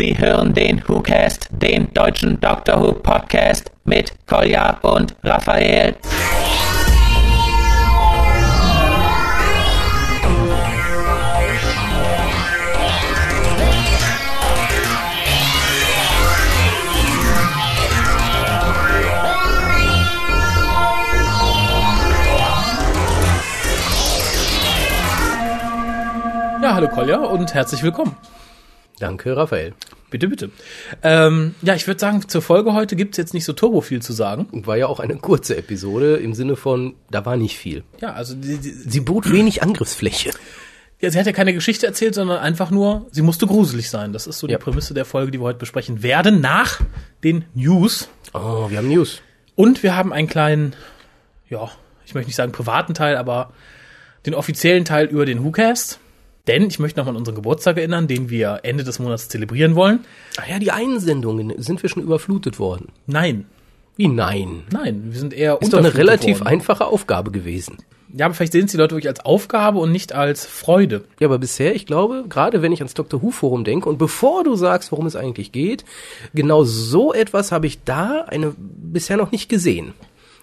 Sie hören den WhoCast, den deutschen Doctor Who Podcast mit Kolja und Raphael. Ja, hallo Kolja und herzlich willkommen. Danke, Raphael. Bitte, bitte. Ähm, ja, ich würde sagen, zur Folge heute gibt's jetzt nicht so turbo viel zu sagen. War ja auch eine kurze Episode im Sinne von, da war nicht viel. Ja, also die, die, Sie bot wenig Angriffsfläche. ja, sie hat ja keine Geschichte erzählt, sondern einfach nur, sie musste gruselig sein. Das ist so Ja. die Prämisse der Folge, die wir heute besprechen werden, nach den News. Oh, wir haben News. Und wir haben einen kleinen, ja, ich möchte nicht sagen privaten Teil, aber den offiziellen Teil über den WhoCast. Denn ich möchte nochmal an unseren Geburtstag erinnern, den wir Ende des Monats zelebrieren wollen. Ach ja, die Einsendungen, sind wir schon überflutet worden? Nein, Wie nein? nein, wir sind eher Ist doch eine relativ worden. einfache Aufgabe gewesen. Ja, aber vielleicht sehen es die Leute wirklich als Aufgabe und nicht als Freude. Ja, aber bisher, ich glaube, gerade wenn ich ans Dr. Who Forum denke und bevor du sagst, worum es eigentlich geht, genau so etwas habe ich da eine bisher noch nicht gesehen.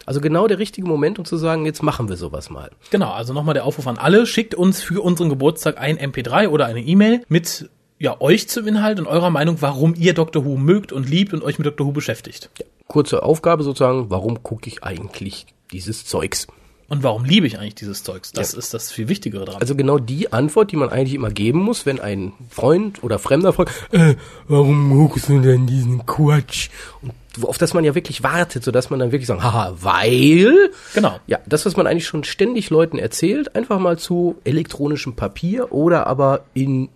Also genau der richtige Moment, um zu sagen, jetzt machen wir sowas mal. Genau, also nochmal der Aufruf an alle, schickt uns für unseren Geburtstag ein MP3 oder eine E-Mail mit ja, euch zum Inhalt und eurer Meinung, warum ihr Dr. Who mögt und liebt und euch mit Dr. Who beschäftigt. Kurze Aufgabe sozusagen, warum gucke ich eigentlich dieses Zeugs? Und warum liebe ich eigentlich dieses Zeugs? Das ist das viel Wichtigere dran. Also genau die Antwort, die man eigentlich immer geben muss, wenn ein Freund oder Fremder fragt, äh, warum guckst du denn diesen Quatsch? Und auf das man ja wirklich wartet, sodass man dann wirklich sagt, haha, weil... genau. Ja, das, was man eigentlich schon ständig Leuten erzählt, einfach mal zu elektronischem Papier oder aber in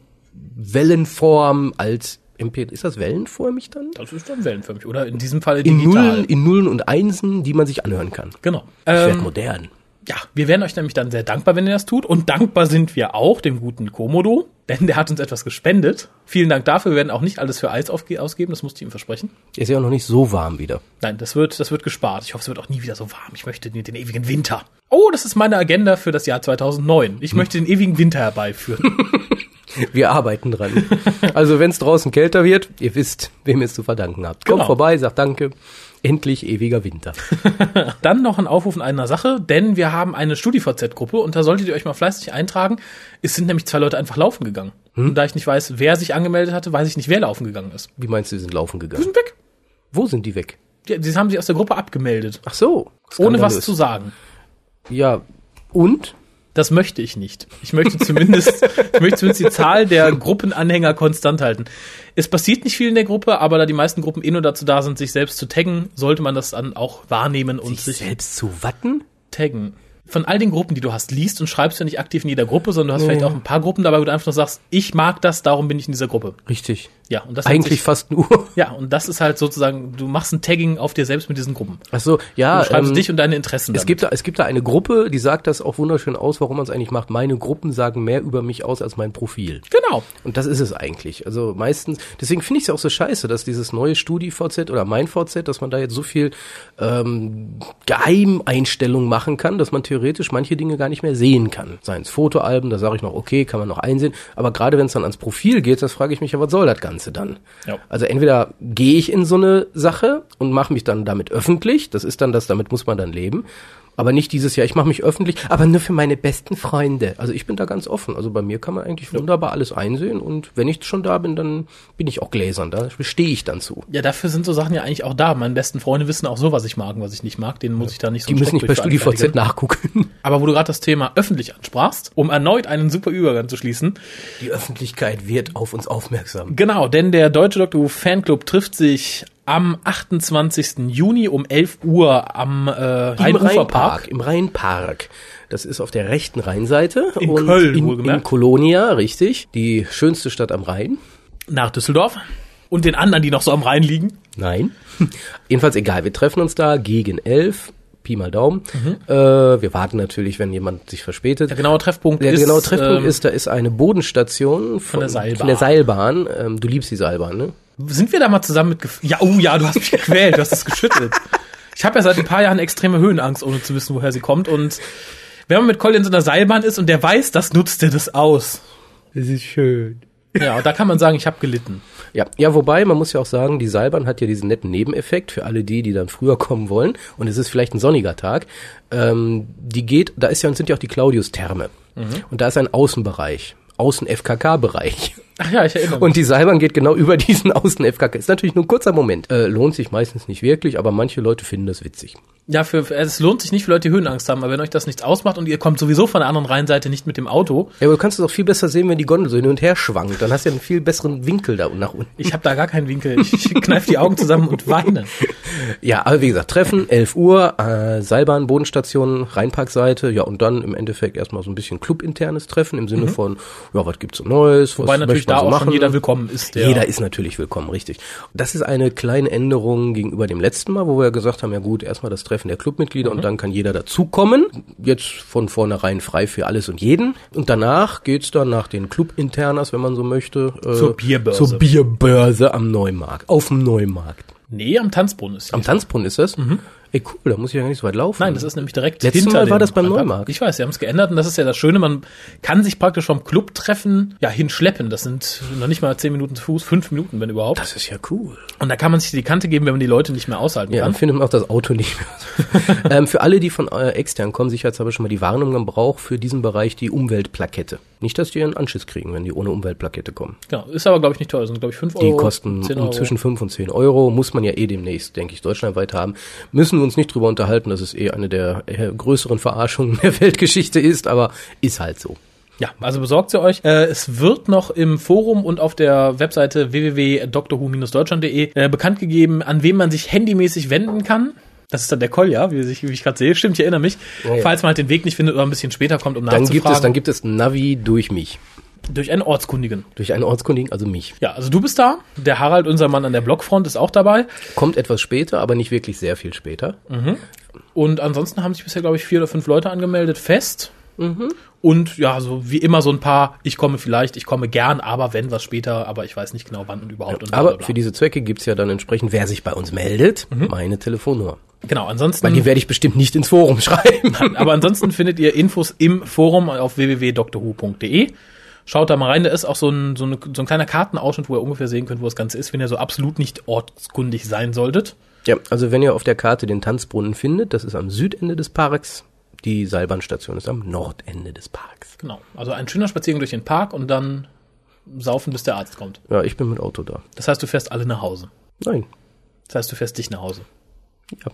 Wellenform als MP, ist das wellenförmig dann? Das ist dann wellenförmig. Oder in diesem Fall In digital. Nullen, in Nullen und Einsen, die man sich anhören kann. Genau. Das wird Ähm, modern. Ja, wir wären euch nämlich dann sehr dankbar, wenn ihr das tut. Und dankbar sind wir auch dem guten Komodo, denn der hat uns etwas gespendet. Vielen Dank dafür. Wir werden auch nicht alles für Eis ausgeben, das musste ich ihm versprechen. Ist ja auch noch nicht so warm wieder. Nein, das wird, das wird gespart. Ich hoffe, es wird auch nie wieder so warm. Ich möchte den, den ewigen Winter. Oh, das ist meine Agenda für das Jahr 2009. Ich möchte den ewigen Winter herbeiführen. Wir arbeiten dran. also wenn es draußen kälter wird, ihr wisst, wem ihr es zu verdanken habt. Kommt Genau. vorbei, sagt Danke. Endlich ewiger Winter. Dann noch ein Aufruf in einer Sache, denn wir haben eine StudiVZ-Gruppe und da solltet ihr euch mal fleißig eintragen. Es sind nämlich zwei Leute einfach laufen gegangen. Und da ich nicht weiß, wer sich angemeldet hatte, weiß ich nicht, wer laufen gegangen ist. Wie meinst du, sie sind laufen Die gegangen? sind weg. Wo sind die weg? Die, die haben sich aus der Gruppe abgemeldet. Ach so. Ohne was zu sagen. Ja, und? Das möchte ich nicht. Ich möchte zumindest, ich möchte zumindest die Zahl der Gruppenanhänger konstant halten. Es passiert nicht viel in der Gruppe, aber da die meisten Gruppen eh nur dazu da sind, sich selbst zu taggen, sollte man das dann auch wahrnehmen und sich, selbst zu watten? taggen. Von all den Gruppen, die du hast, liest und schreibst du ja nicht aktiv in jeder Gruppe, sondern du hast vielleicht auch ein paar Gruppen dabei, wo du einfach nur sagst, ich mag das, darum bin ich in dieser Gruppe. Richtig. Ja, und das Eigentlich sich, fast nur. ja, und das ist halt sozusagen, du machst ein Tagging auf dir selbst mit diesen Gruppen. Ach so, ja. Du schreibst ähm, dich und deine Interessen. es gibt, da, es gibt da eine Gruppe, die sagt das auch wunderschön aus, warum man es eigentlich macht. Meine Gruppen sagen mehr über mich aus als mein Profil. genau. Und das ist es eigentlich. Also meistens, deswegen finde ich es auch so scheiße, dass dieses neue StudiVZ oder mein VZ, dass man da jetzt so viel ähm, Geheimeinstellungen machen kann, dass man theoretisch manche Dinge gar nicht mehr sehen kann. Seien es Fotoalben, da sage ich noch, okay, kann man noch einsehen. Aber gerade wenn es dann ans Profil geht, das frage ich mich ja, was soll das Ganze dann? Ja. Also entweder gehe ich in so eine Sache und mache mich dann damit öffentlich, das ist dann das, damit muss man dann leben. Aber nicht dieses Jahr, ich mache mich öffentlich, aber nur für meine besten Freunde. Also ich bin da ganz offen. Also bei mir kann man eigentlich wunderbar alles einsehen und wenn ich schon da bin, dann bin ich auch gläsern. Da stehe ich dann zu. Ja, dafür sind so Sachen ja eigentlich auch da. Meine besten Freunde wissen auch so, was ich mag und was ich nicht mag. Denen muss ich da nicht so Die müssen nicht bei StudiVZ nachgucken. Aber wo du gerade das Thema öffentlich ansprachst, um erneut einen super Übergang zu schließen. Die Öffentlichkeit wird auf uns aufmerksam. Genau, denn der Deutsche Doctor Who Fanclub trifft sich am 28. Juni um 11 Uhr am äh, Rhein-Ufer-Park. Rheinpark. Im Rheinpark. Das ist auf der rechten Rheinseite. In Köln, in, in wohlgemerkt. Kolonia, richtig. Die schönste Stadt am Rhein. nach Düsseldorf und den anderen, die noch so am Rhein liegen. Nein. Jedenfalls egal, wir treffen uns da gegen elf. Pi mal Daumen. Äh, wir warten natürlich, wenn jemand sich verspätet. Der genaue Treffpunkt Der ist genaue Treffpunkt ähm, ist, da ist eine Bodenstation von, der Seilbahn. Von der Seilbahn. Ähm, du liebst die Seilbahn, ne? Sind wir da mal zusammen mit Ja, oh ja, du hast mich gequält, du hast es geschüttelt. Ich habe ja seit ein paar Jahren extreme Höhenangst, ohne zu wissen, woher sie kommt. Und wenn man mit Colin in so einer Seilbahn ist und der weiß, das nutzt er das aus. Das ist schön. Ja, und da kann man sagen, ich habe gelitten. Ja, ja, wobei, man muss ja auch sagen, die Seilbahn hat ja diesen netten Nebeneffekt für alle die, die dann früher kommen wollen. Und es ist vielleicht ein sonniger Tag. Ähm, die geht, da ist ja, sind ja auch die Claudius-Therme. Und da ist ein Außenbereich. Außen-FKK-Bereich. Ach ja, ich erinnere mich. Und die Seilbahn geht genau über diesen Außen-FKK. Ist natürlich nur ein kurzer Moment. Äh, lohnt sich meistens nicht wirklich, aber manche Leute finden das witzig. Ja, für, es lohnt sich nicht für Leute, die Höhenangst haben, aber wenn euch das nichts ausmacht und ihr kommt sowieso von der anderen Rheinseite nicht mit dem Auto, Ja, aber du kannst es auch viel besser sehen, wenn die Gondel so hin und her schwankt. Dann hast du ja einen viel besseren Winkel da nach unten. ich habe da gar keinen Winkel. Ich, ich kneif die Augen zusammen und weine. Ja, aber wie gesagt, Treffen, 11 Uhr, äh, Seilbahn, Bodenstation, Rheinparkseite, ja, und dann im Endeffekt erstmal so ein bisschen clubinternes Treffen im Sinne von, ja, was gibt's so Neues, Wobei was natürlich da so auch machen. schon jeder willkommen ist. Der Jeder ist natürlich willkommen, richtig. Das ist eine kleine Änderung gegenüber dem letzten Mal, wo wir gesagt haben, ja gut, erstmal das Treffen der Clubmitglieder Mhm. und dann kann jeder dazukommen. Jetzt von vornherein frei für alles und jeden. Und danach geht's dann nach den Clubinternas, wenn man so möchte, äh, Zur Bierbörse. Zur Bierbörse am Neumarkt, auf dem Neumarkt. Nee, am Tanzbrunnen ist. Am Tanzbrunnen ist das? Ey, cool, da muss ich ja gar nicht so weit laufen. Nein, das ist nämlich direkt Letztes hinter Mal war das beim. Neumarkt. Ich weiß, sie haben es geändert und das ist ja das Schöne, man kann sich praktisch vom Clubtreffen ja hinschleppen. Das sind noch nicht mal zehn Minuten zu Fuß, fünf Minuten, wenn überhaupt. Das ist ja cool. Und da kann man sich die Kante geben, wenn man die Leute nicht mehr aushalten Ja, kann. dann findet man auch das Auto nicht mehr. ähm, für alle, die von äh, extern kommen, sicherheitshalber schon mal die Warnung, man braucht für diesen Bereich die Umweltplakette. Nicht, dass die einen Anschiss kriegen, wenn die ohne Umweltplakette kommen. Genau. Ist aber, glaube ich, nicht teuer. Sind, glaube ich, fünf Die Euro. kosten 10 um Euro. zwischen 5 und 10 Euro, muss man ja eh demnächst, denke ich, deutschlandweit haben. Müssen wir uns nicht drüber unterhalten, dass es eh eine der größeren Verarschungen der Weltgeschichte ist, aber ist halt so. Ja, also besorgt sie euch. Äh, es wird noch im Forum und auf der Webseite www.drhu-deutschland.de äh, bekannt gegeben, an wen man sich handymäßig wenden kann. Das ist dann der Kolja, wie, ich- wie ich gerade sehe. Stimmt, ich erinnere mich. Ja, ja. Falls man halt den Weg nicht findet oder ein bisschen später kommt, um Dann nachzufragen. gibt es, dann gibt es Navi durch mich. Durch einen Ortskundigen. Durch einen Ortskundigen, also mich. Ja, also du bist da. Der Harald, unser Mann an der Blockfront, ist auch dabei. Kommt etwas später, aber nicht wirklich sehr viel später. Und ansonsten haben sich bisher, glaube ich, vier oder fünf Leute angemeldet, fest. Und ja, so wie immer so ein paar, ich komme vielleicht, ich komme gern, aber wenn was später, aber ich weiß nicht genau wann und überhaupt. und bla, bla, Aber für diese Zwecke gibt's ja dann entsprechend, wer sich bei uns meldet, meine Telefonnummer. Genau, ansonsten. Weil die werde ich bestimmt nicht ins Forum schreiben. Aber ansonsten findet ihr Infos im Forum auf www.drhu.de. Schaut da mal rein, da ist auch so ein, so, eine, so ein kleiner Kartenausschnitt, wo ihr ungefähr sehen könnt, wo das Ganze ist, wenn ihr so absolut nicht ortskundig sein solltet. Ja, also wenn ihr auf der Karte den Tanzbrunnen findet, das ist am Südende des Parks. Die Seilbahnstation ist am Nordende des Parks. Genau. Also ein schöner Spaziergang durch den Park und dann saufen, bis der Arzt kommt. Ja, ich bin mit Auto da. Das heißt, du fährst alle nach Hause. Nein. Das heißt, du fährst dich nach Hause. Ja.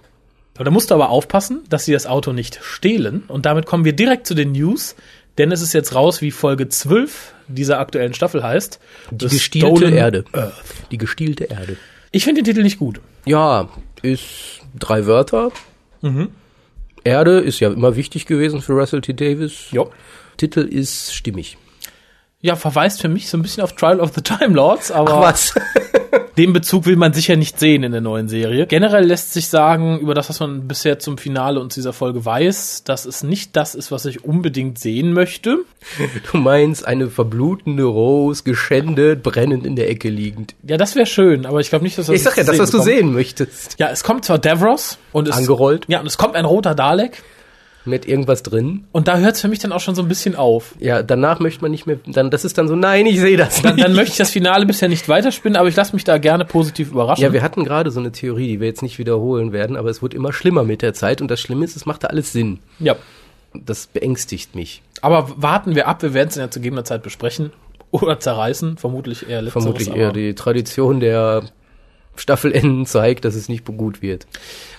Aber da musst du aber aufpassen, dass sie das Auto nicht stehlen. Und damit kommen wir direkt zu den News. Denn es ist jetzt raus, wie Folge 12 dieser aktuellen Staffel heißt. Die gestielte Stolen Erde. Earth. Die gestielte Erde. Ich finde den Titel nicht gut. Ja, ist drei Wörter. Mhm. Erde ist ja immer wichtig gewesen für Russell T. Davis. Jo. Titel ist stimmig. Ja, verweist für mich so ein bisschen auf Trial of the Time Lords, aber Was? den Bezug will man sicher nicht sehen in der neuen Serie. Generell lässt sich sagen, über das, was man bisher zum Finale und zu dieser Folge weiß, dass es nicht das ist, was ich unbedingt sehen möchte. Du meinst eine verblutende Rose, geschändet, brennend in der Ecke liegend. Ja, das wäre schön, aber ich glaube nicht, dass das Ich sag ja, das, was du bekomme. sehen möchtest. Ja, es kommt zwar Davros und es Angerollt. Ja, und es kommt ein roter Dalek Mit irgendwas drin. und da hört es für mich dann auch schon so ein bisschen auf. Ja, danach möchte man nicht mehr, dann, das ist dann so, nein, ich sehe das Dann, nicht. dann möchte ich das Finale bisher nicht weiterspinnen, aber ich lasse mich da gerne positiv überraschen. Ja, wir hatten gerade so eine Theorie, die wir jetzt nicht wiederholen werden, aber es wird immer schlimmer mit der Zeit und das Schlimme ist, es macht da alles Sinn. ja. Das beängstigt mich. Aber warten wir ab, wir werden es in der zu gegebener Zeit besprechen oder zerreißen, vermutlich eher letzteres. Vermutlich eher die Tradition der Staffelenden zeigt, dass es nicht gut wird.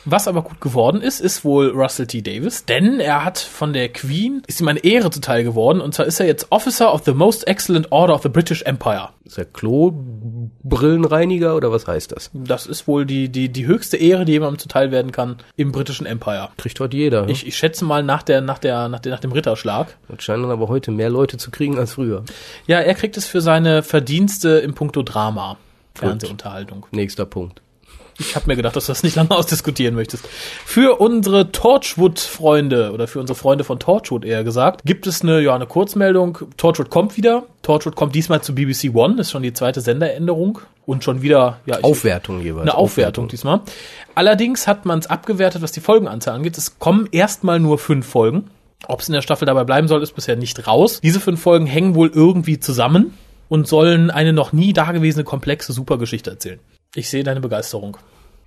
Was aber gut geworden ist, ist wohl Russell T. Davis, denn er hat von der Queen, ist ihm eine Ehre zuteil geworden, und zwar ist er jetzt Officer of the Most Excellent Order of the British Empire. Ist der Klo-Brillenreiniger oder was heißt das? Das ist wohl die, die, die höchste Ehre, die jemandem zuteil werden kann im britischen Empire. Kriegt heute jeder. ne? Ich, ich schätze mal nach, der, nach, der, nach, der, nach dem Ritterschlag. Das scheinen dann aber heute mehr Leute zu kriegen als früher. Ja, er kriegt es für seine Verdienste im Punkto Drama. Fernsehunterhaltung. Nächster Punkt. Ich habe mir gedacht, dass du das nicht lange ausdiskutieren möchtest. Für unsere Torchwood-Freunde oder für unsere Freunde von Torchwood eher gesagt, gibt es eine, ja, eine Kurzmeldung. Torchwood kommt wieder. Torchwood kommt diesmal zu BBC One. Ist schon die zweite Senderänderung. Und schon wieder, ja, ich, Aufwertung jeweils. eine Aufwertung diesmal. Allerdings hat man es abgewertet, was die Folgenanzahl angeht. Es kommen erstmal nur fünf Folgen. Ob es in der Staffel dabei bleiben soll, ist bisher nicht raus. Diese fünf Folgen hängen wohl irgendwie zusammen. und sollen eine noch nie dagewesene komplexe Supergeschichte erzählen. Ich sehe deine Begeisterung.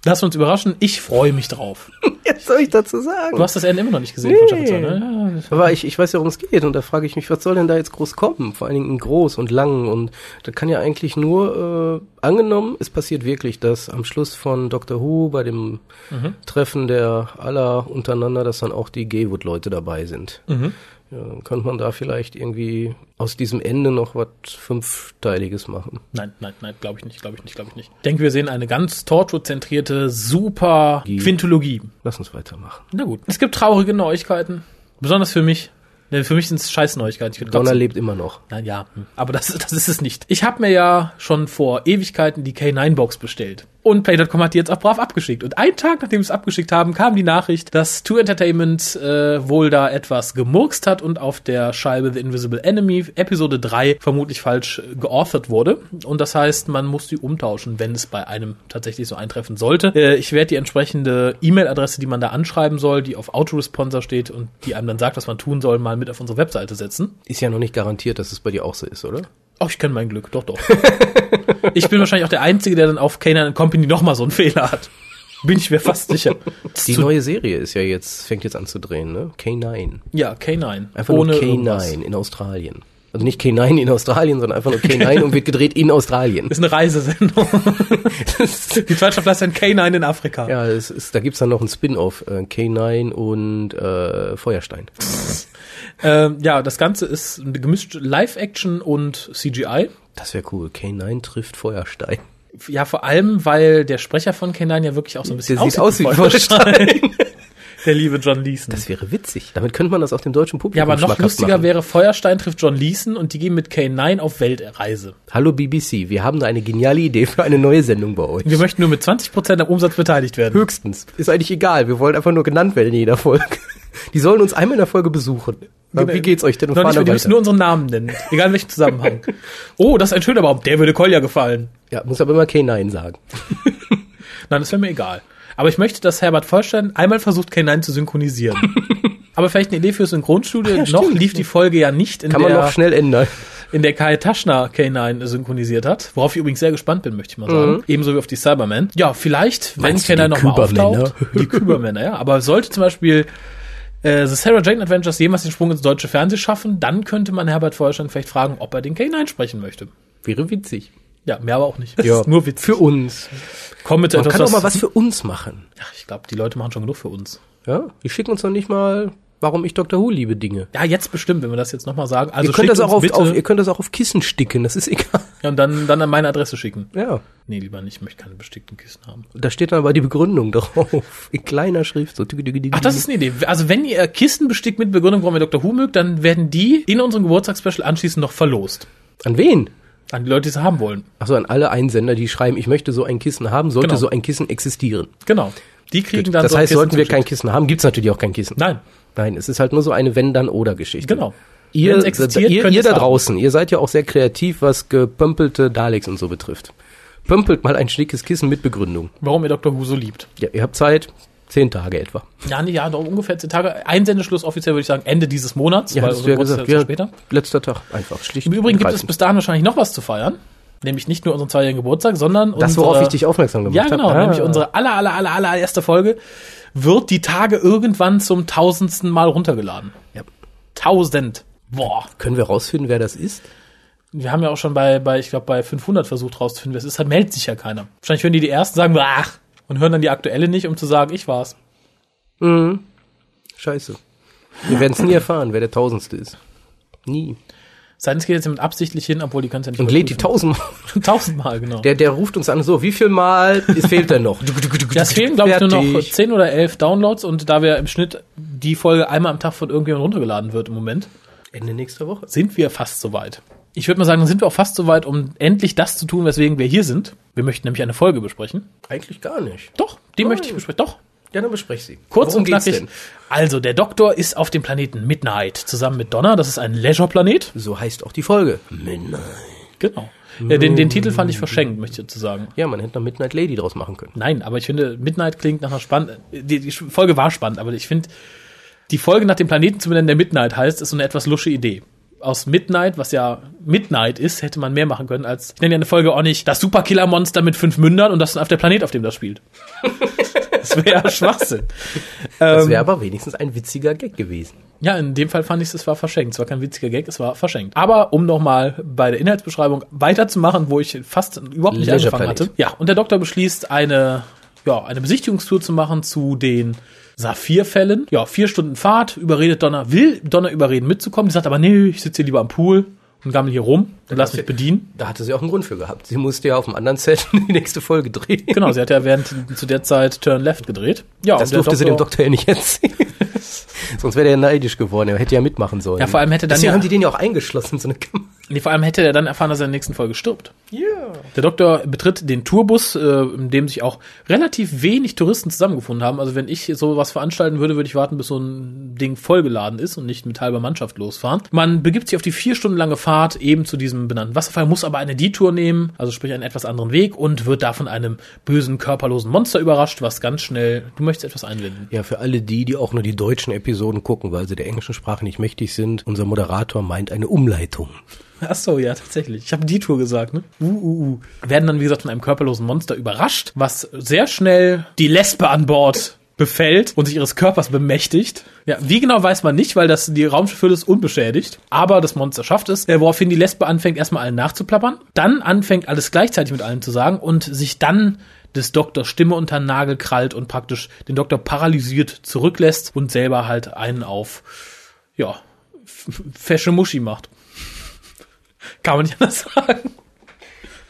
Lass uns überraschen, ich freue mich drauf. Was soll ich dazu sagen? Du hast das Ende immer noch nicht gesehen Nee. von Staffel 2, ne? Ja, Aber ich, ich weiß ja, worum es geht und da frage ich mich, was soll denn da jetzt groß kommen? Vor allen Dingen groß und lang und da kann ja eigentlich nur, äh, angenommen, es passiert wirklich, dass am Schluss von Doctor Who bei dem Treffen der aller untereinander, dass dann auch die Gaywood-Leute dabei sind. Ja, dann könnte man da vielleicht irgendwie aus diesem Ende noch was Fünfteiliges machen. Nein, nein, nein, glaube ich nicht, glaube ich nicht, glaube ich nicht. Ich denke, wir sehen eine ganz Torchwood-zentrierte, super Die- Quintologie. Lass uns weitermachen. Na gut. Es gibt traurige Neuigkeiten. Besonders für mich. Denn für mich sind es scheiß Neuigkeiten. Donner lebt immer noch. Nein, ja, hm. aber das, das ist es nicht. Ich habe mir ja schon vor Ewigkeiten die K9-Box bestellt. Und Play.com hat die jetzt auch brav abgeschickt. Und einen Tag, nachdem sie es abgeschickt haben, kam die Nachricht, dass Two Entertainment äh, wohl da etwas gemurkst hat und auf der Scheibe The Invisible Enemy Episode 3 vermutlich falsch äh, geauthert wurde. Und das heißt, man muss die umtauschen, wenn es bei einem tatsächlich so eintreffen sollte. Äh, ich werde die entsprechende E-Mail-Adresse, die man da anschreiben soll, die auf Autoresponsor steht und die einem dann sagt, was man tun soll, mal mit auf unsere Webseite setzen. Ist ja noch nicht garantiert, dass es bei dir auch so ist, oder? Oh, ich kenne mein Glück, doch, doch. ich bin wahrscheinlich auch der Einzige, der dann auf Kanan Company nochmal so einen Fehler hat. Bin ich mir fast sicher. Die Zu- neue Serie ist ja jetzt, fängt jetzt an zu drehen, ne? K9. ja, K9. Einfach nur irgendwas. K9 in Australien. Also nicht K9 in Australien, sondern einfach nur K9 und wird gedreht in Australien. Ist eine Reisesendung. Die zweite Staffel heißt dann K9 in Afrika. Ja, es ist, da gibt's dann noch einen Spin-off, äh, K9 und äh, Feuerstein. Ähm, ja, das Ganze ist eine gemischte Live-Action und CGI. Das wäre cool. K9 trifft Feuerstein. Ja, vor allem, weil der Sprecher von K9 ja wirklich auch so ein bisschen Der sieht aus wie Feuerstein. Der liebe John Leeson. Das wäre witzig. Damit könnte man das auch dem deutschen Publikum ja, aber noch lustiger machen. wäre Feuerstein trifft John Leeson und die gehen mit K9 auf Weltreise. Hallo BBC, wir haben da eine geniale Idee für eine neue Sendung bei euch. Wir möchten nur mit 20% am Umsatz beteiligt werden. Höchstens. Ist eigentlich egal. Wir wollen einfach nur genannt werden in jeder Folge. Die sollen uns einmal in der Folge besuchen. Aber wie geht's euch denn? Noch nicht, wir müssen nur unseren Namen nennen. Egal in welchem Zusammenhang. Oh, das ist ein schöner Baum. Der würde Kolja gefallen. Ja, muss aber immer K9 sagen. Nein, das wäre mir egal. Aber ich möchte, dass Herbert Vollstein einmal versucht, K9 zu synchronisieren. Aber vielleicht eine Idee fürs Synchronstudio. ja, noch lief die Folge ja nicht, in Kann man der, noch schnell ändern. in der Kai Taschner K9 synchronisiert hat. Worauf ich übrigens sehr gespannt bin, möchte ich mal sagen. Ebenso wie auf die Cybermen. Ja, vielleicht, wenn Mhm. Meinst du K9 die nochmal auftaucht. Die Kübermänner, ja. Aber sollte zum Beispiel äh, The Sarah Jane Adventures jemals den Sprung ins deutsche Fernsehen schaffen, dann könnte man Herbert Vollstein vielleicht fragen, ob er den K9 sprechen möchte. Wäre witzig. Ja, mehr aber auch nicht. Ja, nur Witz. Für uns. Komm mit Man etwas, kann auch mal was für uns machen. Ja, ich glaube, die Leute machen schon genug für uns. Ja? Die schicken uns doch nicht mal, warum ich Dr. Who liebe Dinge. Ja, jetzt bestimmt, wenn wir das jetzt nochmal sagen. Also ihr, könnt das auch auf, auf, ihr könnt das auch auf Kissen sticken, das ist egal. ja, und dann, dann an meine Adresse schicken. Ja. Nee, lieber nicht, ich möchte keine bestickten Kissen haben. Da steht dann aber die Begründung drauf. In kleiner Schrift. So. Ach, das ist eine Idee. Also wenn ihr Kisten bestickt mit Begründung, warum ihr Dr. Who mögt, dann werden die in unserem Geburtstagsspecial anschließend noch verlost. An wen? An die Leute, die es haben wollen. Achso, an alle Einsender, die schreiben, ich möchte so ein Kissen haben, sollte Genau. so ein Kissen existieren. Genau. Die kriegen dann das so heißt, Kissen sollten wir kein Kissen haben, gibt's natürlich auch kein Kissen. Nein, Nein, es ist halt nur so eine Wenn-Dann-Oder-Geschichte. genau. Ihr, Wenn's existiert, ihr, ihr da haben. draußen, ihr seid ja auch sehr kreativ, was gepömpelte Daleks und so betrifft. Pömpelt mal ein schickes Kissen mit Begründung. Warum ihr Dr. Who so liebt. Ja, ihr habt Zeit, zehn Tage etwa. Ja, nee, ja, doch ungefähr zehn Tage. Einsendeschluss offiziell würde ich sagen Ende dieses Monats, Ja, weil du ja gesagt. Ja, später. letzter Tag, einfach schlicht. Im Übrigen gibt es bis dahin wahrscheinlich noch was zu feiern. Nämlich nicht nur unseren zweijährigen Geburtstag, sondern das, unsere, worauf ich dich aufmerksam gemacht Ja, habe. genau. Ah. Nämlich unsere aller, aller, aller, aller erste Folge wird die Tage irgendwann zum tausendsten Mal runtergeladen. Ja. Tausend. Boah. Können wir rausfinden, wer das ist? Wir haben ja auch schon bei, bei ich glaube, bei 500 versucht rauszufinden, wer es ist. Da meldet sich ja keiner. Wahrscheinlich hören die die ersten sagen, ach, und hören dann die aktuelle nicht, um zu sagen, ich war's. Scheiße. Wir werden es nie erfahren, wer der Tausendste ist. Nie. Seitens geht jetzt mit absichtlich hin, obwohl die können es ja nicht Und lädt die tausendmal. Tausendmal, genau. Der, der ruft uns an, so, wie viel Mal es fehlt denn noch? Ja, es fehlen, glaube ich, nur noch. 10 oder 11 Downloads und da wir im Schnitt die Folge einmal am Tag von irgendjemandem runtergeladen wird im Moment, Ende nächster Woche. sind wir fast soweit. Ich würde mal sagen, dann sind wir auch fast soweit, um endlich das zu tun, weswegen wir hier sind. Wir möchten nämlich eine Folge besprechen. Eigentlich gar nicht. Doch, die möchte ich besprechen. Doch. Ja, dann besprech sie. Kurz Worum und knackig. Also, der Doktor ist auf dem Planeten Midnight zusammen mit Donna. Das ist ein Leisure-Planet. So heißt auch die Folge. Midnight. Genau. Ja, den, den Titel fand ich verschenkt, möchte ich dazu sagen. Ja, man hätte noch Midnight Lady draus machen können. Nein, aber ich finde, Midnight klingt nach einer spannenden. Die, die Folge war spannend, aber ich finde, die Folge nach dem Planeten zu benennen, der Midnight heißt, ist so eine etwas lusche Idee. aus Midnight, was ja Midnight ist, hätte man mehr machen können als, ich nenne ja eine Folge auch nicht, das Superkiller-Monster mit fünf Mündern und das ist auf der Planet, auf dem das spielt. das wäre ja Schwachsinn. Das Ähm, wäre aber wenigstens ein witziger Gag gewesen. ja, in dem Fall fand ich es war verschenkt. Es war kein witziger Gag, es war verschenkt. Aber um nochmal bei der Inhaltsbeschreibung weiterzumachen, wo ich fast überhaupt nicht Leisure angefangen Planet. hatte. Ja, und der Doktor beschließt, eine, ja, eine Besichtigungstour zu machen zu den Saphir-Fällen. Ja, vier Stunden Fahrt, überredet Donner, will Donner überreden mitzukommen. Die sagt aber, nee, ich sitze hier lieber am Pool gammel hier rum und lass mich bedienen. Da hatte sie auch einen Grund für gehabt. Sie musste ja auf einem anderen Set die nächste Folge drehen. Genau, sie hat ja während zu der Zeit Turn Left gedreht. Ja, Das und durfte sie dem Doktor ja nicht erzählen. Sonst wäre der neidisch geworden. Er hätte ja mitmachen sollen. Ja, vor allem hätte dann Deswegen ja- haben die den ja auch eingeschlossen in so eine Kammer. Nee, vor allem hätte er dann erfahren, dass er in der nächsten Folge stirbt. Ja. Der Doktor betritt den Tourbus, äh, in dem sich auch relativ wenig Touristen zusammengefunden haben. Also wenn ich sowas veranstalten würde, würde ich warten, bis so ein Ding vollgeladen ist und nicht mit halber Mannschaft losfahren. Man begibt sich auf die vier Stunden lange Fahrt eben zu diesem benannten Wasserfall, muss aber eine Detour nehmen, also sprich einen etwas anderen Weg und wird da von einem bösen, körperlosen Monster überrascht, was ganz schnell, du möchtest etwas einwenden. Ja, für alle die, die auch nur die deutschen Episoden gucken, weil sie der englischen Sprache nicht mächtig sind, unser Moderator meint eine Umleitung. Ach so, ja, tatsächlich. Ich habe die Tour gesagt, ne? Uh, uh, uh. Werden dann, wie gesagt, von einem körperlosen Monster überrascht, was sehr schnell die Lesbe an Bord befällt und sich ihres Körpers bemächtigt. Ja, wie genau weiß man nicht, weil das die Raumschiffe ist unbeschädigt. Aber das Monster schafft es, äh, woraufhin die Lesbe anfängt, erstmal allen nachzuplappern, dann anfängt, alles gleichzeitig mit allen zu sagen und sich dann des Doktors Stimme unter den Nagel krallt und praktisch den Doktor paralysiert zurücklässt und selber halt einen auf, ja, fesche Muschi macht. Kann man nicht anders sagen.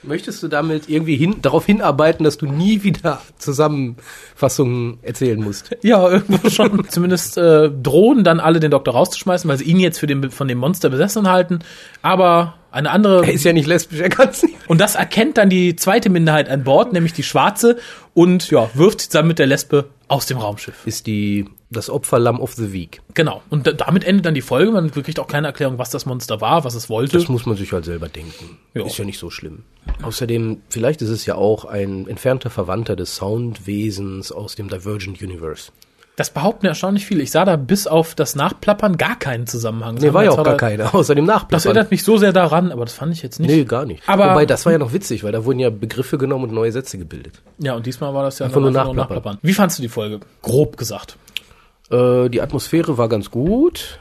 Möchtest du damit irgendwie hin, darauf hinarbeiten, dass du nie wieder Zusammenfassungen erzählen musst? Ja, irgendwo schon. Zumindest äh, drohen dann alle den Doktor rauszuschmeißen, weil sie ihn jetzt für den von dem Monster besessen halten. Aber eine andere Er ist ja nicht lesbisch, er kann es nicht. und das erkennt dann die zweite Minderheit an Bord, nämlich die Schwarze, und ja wirft zusammen mit der Lesbe aus dem Raumschiff. Ist die, das Opferlamm of the Week. Genau. Und da, damit endet dann die Folge. Man kriegt auch keine Erklärung, was das Monster war, was es wollte. Das muss man sich halt selber denken. Ja. Ist ja nicht so schlimm. Außerdem, vielleicht ist es ja auch ein entfernter Verwandter des Soundwesens aus dem Divergent Universe. Das behaupten erstaunlich viele. Ich sah da bis auf das Nachplappern gar keinen Zusammenhang. Das Nee, war ja auch gar keiner, außer dem Das Nachplappern. erinnert mich so sehr daran, aber das fand ich jetzt nicht. Nee, gar nicht. Aber- Wobei, das war ja noch witzig, weil da wurden ja Begriffe genommen und neue Sätze gebildet. Ja, und diesmal war das ja Einfach nur einfach nachplappern. Wie fandst du die Folge? Grob gesagt. Äh, die Atmosphäre war ganz gut.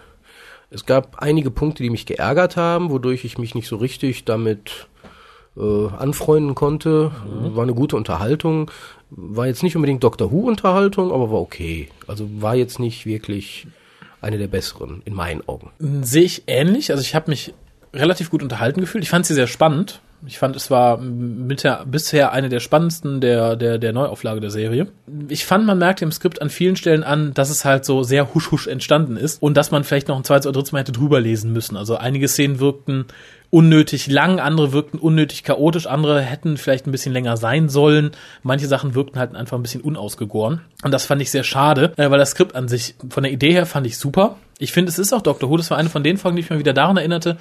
Es gab einige Punkte, die mich geärgert haben, wodurch ich mich nicht so richtig damit äh, anfreunden konnte. War eine gute Unterhaltung. War jetzt nicht unbedingt Doctor Who-Unterhaltung, aber war okay. Also war jetzt nicht wirklich eine der besseren, in meinen Augen. Sehe ich ähnlich. Also ich habe mich relativ gut unterhalten gefühlt. Ich fand sie sehr spannend. Ich fand, es war der, bisher eine der spannendsten der, der, der Neuauflage der Serie. Ich fand, man merkt im Skript an vielen Stellen an, dass es halt so sehr husch-husch entstanden ist und dass man vielleicht noch ein zweites oder drittes Mal hätte drüber lesen müssen. Also einige Szenen wirkten unnötig lang, andere wirkten unnötig chaotisch, andere hätten vielleicht ein bisschen länger sein sollen. Manche Sachen wirkten halt einfach ein bisschen unausgegoren. Und das fand ich sehr schade, äh, weil das Skript an sich von der Idee her fand ich super. Ich finde, es ist auch Doctor Who. Das war eine von den Folgen, die mich mal wieder daran erinnerte,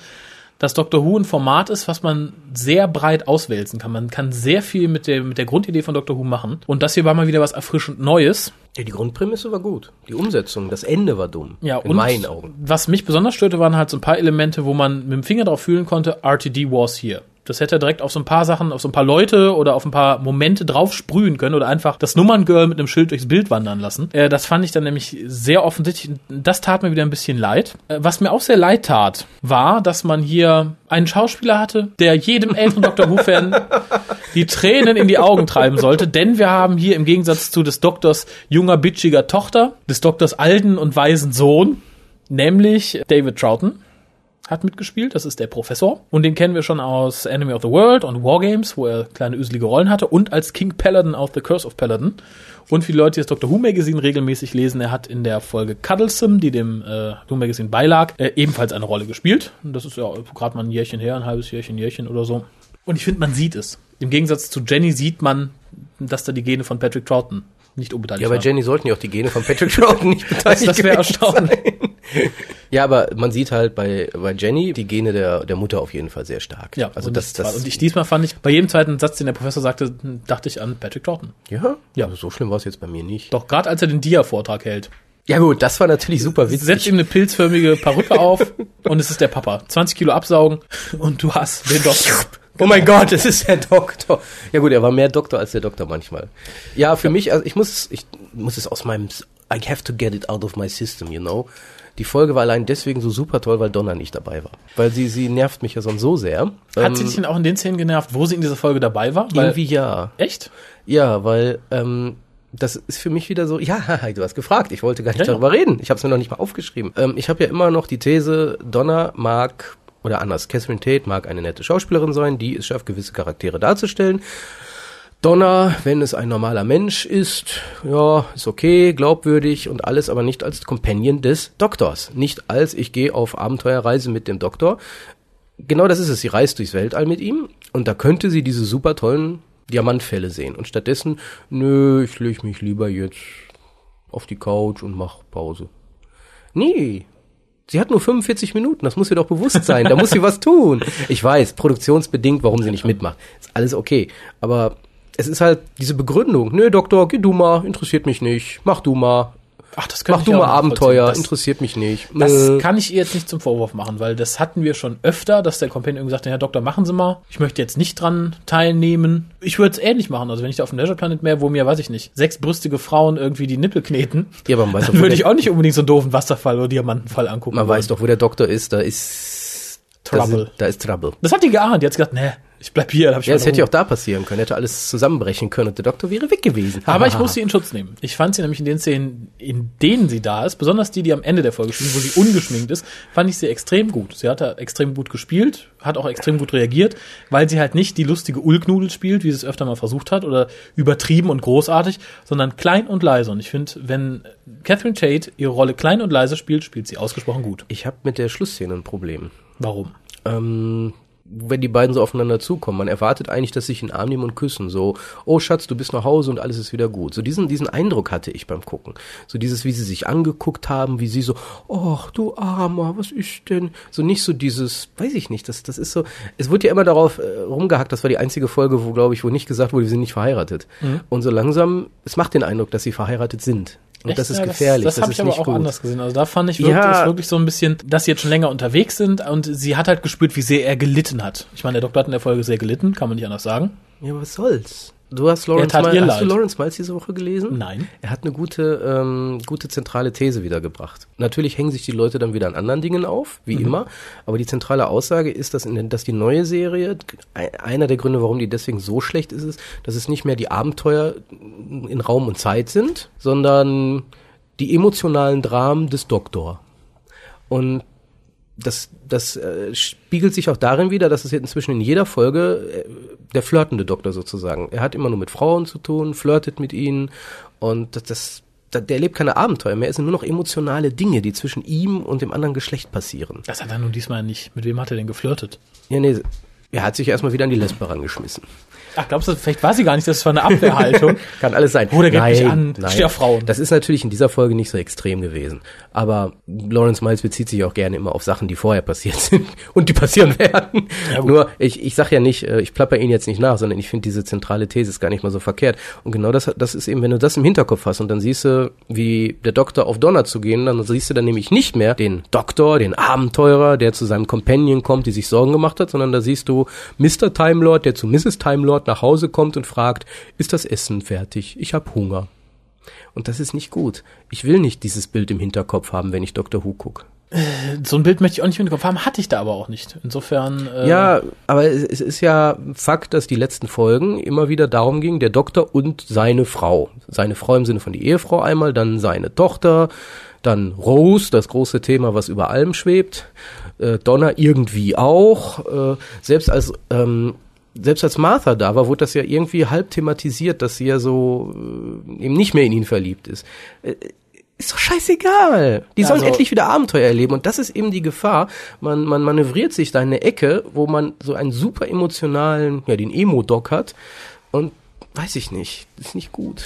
dass Doctor Who ein Format ist, was man sehr breit auswälzen kann. Man kann sehr viel mit der, mit der Grundidee von Doctor Who machen. Und das hier war mal wieder was erfrischend Neues. Ja, die Grundprämisse war gut. Die Umsetzung, das Ende war dumm. Ja, in und meinen Augen. was mich besonders störte, waren halt so ein paar Elemente, wo man mit dem Finger drauf fühlen konnte, RTD was here. Das hätte er direkt auf so ein paar Sachen, auf so ein paar Leute oder auf ein paar Momente drauf sprühen können oder einfach das Nummerngirl mit einem Schild durchs Bild wandern lassen. Äh, das fand ich dann nämlich sehr offensichtlich. Das tat mir wieder ein bisschen leid. Äh, was mir auch sehr leid tat, war, dass man hier einen Schauspieler hatte, der jedem älteren Doctor Who-Fan die Tränen in die Augen treiben sollte, denn wir haben hier im Gegensatz zu des Doktors junger, bitchiger Tochter, des Doktors alten und weisen Sohn, nämlich David Troughton hat mitgespielt, das ist der Professor. Und den kennen wir schon aus Enemy of the World und Wargames, wo er kleine öselige Rollen hatte und als King Paladin aus The Curse of Paladin. Und die Leute, die das Doctor Who Magazine regelmäßig lesen, er hat in der Folge Cuddlesome, die dem äh, Who Magazine beilag, äh, ebenfalls eine Rolle gespielt. Und das ist ja gerade mal ein Jährchen her, ein halbes Jährchen, Jährchen oder so. Und ich finde, man sieht es. Im Gegensatz zu Jenny sieht man, dass da die Gene von Patrick Troughton nicht unbeteiligt Ja, bei. Jenny sollten ja auch die Gene von Patrick Troughton nicht beteiligt das wäre gewesen erstaunlich. Ja, aber man sieht halt bei, bei Jenny die Gene der, der Mutter auf jeden Fall sehr stark. Ja, also und das, das, und ich diesmal fand ich, bei jedem zweiten Satz, den der Professor sagte, dachte ich an Patrick Troughton. ja, Ja. also so schlimm war es jetzt bei mir nicht. Doch, gerade als er den Dia-Vortrag hält. Ja gut, das war natürlich super witzig. Setzt ihm eine pilzförmige Perücke auf und es ist der Papa. 20 Kilo absaugen und du hast den Doktor. Oh mein Gott, es ist der Doktor. Ja gut, er war mehr Doktor als der Doktor manchmal. Ja, für mich, also ich muss, ich muss es aus meinem, I have to get it out of my system, you know. Die Folge war allein deswegen so super toll, weil Donna nicht dabei war. Weil sie, sie nervt mich ja sonst so sehr. Hat sie dich denn auch in den Szenen genervt, wo sie in dieser Folge dabei war? Weil, Irgendwie ja. echt? Ja, weil ähm, das ist für mich wieder so, ja, du hast gefragt, ich wollte gar nicht Ja, ja. darüber reden. Ich habe es mir noch nicht mal aufgeschrieben. Ähm, ich habe ja immer noch die These, Donna mag, oder anders, Catherine Tate mag eine nette Schauspielerin sein, die es schafft, gewisse Charaktere darzustellen. Donna, wenn es ein normaler Mensch ist, ja, ist okay, glaubwürdig und alles, aber nicht als Companion des Doktors. Nicht als ich gehe auf Abenteuerreise mit dem Doktor. Genau das ist es. Sie reist durchs Weltall mit ihm und da könnte sie diese super tollen Diamantfälle sehen. Und stattdessen, nö, ich lege mich lieber jetzt auf die Couch und mach Pause. Nee. Sie hat nur 45 Minuten, das muss ihr doch bewusst sein. Da muss sie was tun. Ich weiß, produktionsbedingt, warum sie nicht mitmacht. Ist alles okay. Aber es ist halt diese Begründung. Nö, Doktor, geh du mal, interessiert mich nicht. Mach du mal. Ach, das Mach du mal. Abenteuer, Das, interessiert mich nicht. das Äh, kann ich ihr jetzt nicht zum Vorwurf machen, weil das hatten wir schon öfter, dass der Companion gesagt hat, Herr Doktor, machen Sie mal. Ich möchte jetzt nicht dran teilnehmen. Ich würde es ähnlich machen. Also wenn ich da auf dem Leisure Planet wäre, wo mir, weiß ich nicht, sechsbrüstige Frauen irgendwie die Nippel kneten, ja, aber man weiß, dann würde ich auch nicht unbedingt so einen doofen Wasserfall oder Diamantenfall angucken. man wollen. weiß doch, wo der Doktor ist, da ist Trouble. Da, da ist Trouble. Das hat die geahnt. Die hat gesagt, nee, ich bleib hier. Hab ich Ja, es hätte ja auch da passieren können, hätte alles zusammenbrechen können und der Doktor wäre weg gewesen. Aber ich muss sie in Schutz nehmen. Ich fand sie nämlich in den Szenen, in denen sie da ist, besonders die, die am Ende der Folge spielen, wo sie ungeschminkt ist, fand ich sie extrem gut. Sie hat da extrem gut gespielt, hat auch extrem gut reagiert, weil sie halt nicht die lustige Ulknudel spielt, wie sie es öfter mal versucht hat, oder übertrieben und großartig, sondern klein und leise. Und ich finde, wenn Catherine Tate ihre Rolle klein und leise spielt, spielt sie ausgesprochen gut. Ich habe mit der Schlussszene ein Problem. Warum? ähm, wenn die beiden so aufeinander zukommen. Man erwartet eigentlich, dass sie sich in den Arm nehmen und küssen. So, oh Schatz, du bist nach Hause und alles ist wieder gut. So diesen, diesen Eindruck hatte ich beim Gucken. So dieses, wie sie sich angeguckt haben, wie sie so, oh, du Armer, was ist denn? So nicht so dieses, weiß ich nicht, das, das ist so, es wurde ja immer darauf äh, rumgehackt, das war die einzige Folge, wo, glaube ich, wo nicht gesagt wurde, wir sind nicht verheiratet. Und so langsam, es macht den Eindruck, dass sie verheiratet sind. Und das ist gefährlich. Das, das, habe ist ich aber nicht auch gut. anders gesehen. Also da fand ich wirklich, Ja. ist wirklich so ein bisschen, dass sie jetzt schon länger unterwegs sind und sie hat halt gespürt, wie sehr er gelitten hat. Ich meine, der Doktor hat in der Folge sehr gelitten, kann man nicht anders sagen. Ja, aber was soll's? Du hast Lawrence, ihr Miles, hast du. Lawrence Miles diese Woche gelesen? Nein. Er hat eine gute, ähm, gute zentrale These wiedergebracht. Natürlich hängen sich die Leute dann wieder an anderen Dingen auf, wie immer. Aber die zentrale Aussage ist, dass, in, dass die neue Serie, ein- einer der Gründe, warum die deswegen so schlecht ist, ist, dass es nicht mehr die Abenteuer in Raum und Zeit sind, sondern die emotionalen Dramen des Doktor. Und das, das äh, spiegelt sich auch darin wieder, dass es jetzt inzwischen in jeder Folge äh, der flirtende Doktor sozusagen. Er hat immer nur mit Frauen zu tun, flirtet mit ihnen und das, das da- der erlebt keine Abenteuer mehr. Es sind nur noch emotionale Dinge, die zwischen ihm und dem anderen Geschlecht passieren. Das hat er nun diesmal nicht. Mit wem hat er denn geflirtet? Ja, nee, er hat sich erstmal wieder an die Lesbe rangeschmissen. Ach, glaubst du, vielleicht war sie gar nicht, das war eine Abwehrhaltung. Kann alles sein. Bruder, geht mich an. Steh auf Frauen. Das ist natürlich in dieser Folge nicht so extrem gewesen. Aber Lawrence Miles bezieht sich auch gerne immer auf Sachen, die vorher passiert sind und die passieren werden. Ja. Nur, ich, ich sag ja nicht, äh, ich plapper ihn jetzt nicht nach, sondern ich finde diese zentrale These ist gar nicht mal so verkehrt. Und genau das, das ist eben, wenn du das im Hinterkopf hast und dann siehst du, wie der Doktor auf Donner zu gehen, dann siehst du dann nämlich nicht mehr den Doktor, den Abenteurer, der zu seinem Companion kommt, die sich Sorgen gemacht hat, sondern da siehst du Mr. Time Lord, der zu Mrs. Time Lord nach Hause kommt und fragt, ist das Essen fertig? Ich habe Hunger. Und das ist nicht gut. Ich will nicht dieses Bild im Hinterkopf haben, wenn ich Dr. Who gucke. so ein Bild möchte ich auch nicht im Kopf haben, hatte ich da aber auch nicht. Insofern, äh, Ja, aber es, es ist ja Fakt, dass die letzten Folgen immer wieder darum ging, der Doktor und seine Frau. Seine Frau im Sinne von die Ehefrau einmal, dann seine Tochter, dann Rose, das große Thema, was über allem schwebt, äh, Donna irgendwie auch. Äh, selbst als ähm, selbst als Martha da war, wurde das ja irgendwie halb thematisiert, dass sie ja so äh, eben nicht mehr in ihn verliebt ist. Äh, ist doch scheißegal. Die sollen Also- endlich wieder Abenteuer erleben. Und das ist eben die Gefahr. Man, man manövriert sich da in eine Ecke, wo man so einen super emotionalen, ja, den Emo-Doc hat. Und weiß ich nicht, ist nicht gut.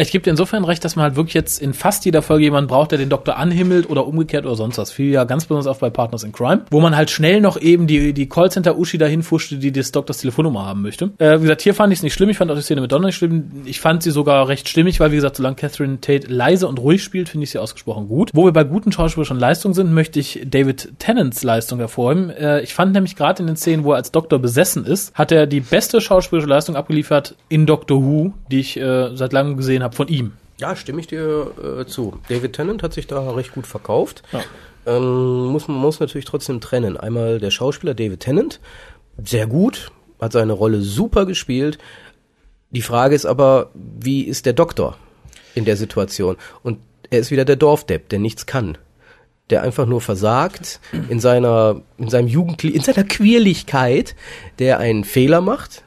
Ja, ich gebe dir insofern recht, dass man halt wirklich jetzt in fast jeder Folge jemanden braucht, der den Doktor anhimmelt oder umgekehrt oder sonst was. Fiel ja ganz besonders auf bei Partners in Crime, wo man halt schnell noch eben die, die Callcenter-Uschi dahin fuschte, die des Doktors Telefonnummer haben möchte. Äh, wie gesagt, hier fand ich es nicht schlimm. Ich fand auch die Szene mit Donna nicht schlimm. Ich fand sie sogar recht stimmig, weil, wie gesagt, solange Catherine Tate leise und ruhig spielt, finde ich sie ausgesprochen gut. Wo wir bei guten schauspielerischen Leistungen sind, möchte ich David Tennants Leistung hervorheben. Äh, ich fand nämlich gerade in den Szenen, wo er als Doktor besessen ist, hat er die beste schauspielerische Leistung abgeliefert in Doctor Who, die ich äh, seit langem gesehen habe von ihm. Ja, stimme ich dir äh, zu. David Tennant hat sich da recht gut verkauft. Ja. Ähm, muss, man muss natürlich trotzdem trennen. Einmal der Schauspieler David Tennant, sehr gut, hat seine Rolle super gespielt. Die Frage ist aber, wie ist der Doktor in der Situation? Und er ist wieder der Dorfdepp, der nichts kann. Der einfach nur versagt in seiner, in seinem Jugendli in seiner Quirligkeit, der einen Fehler macht,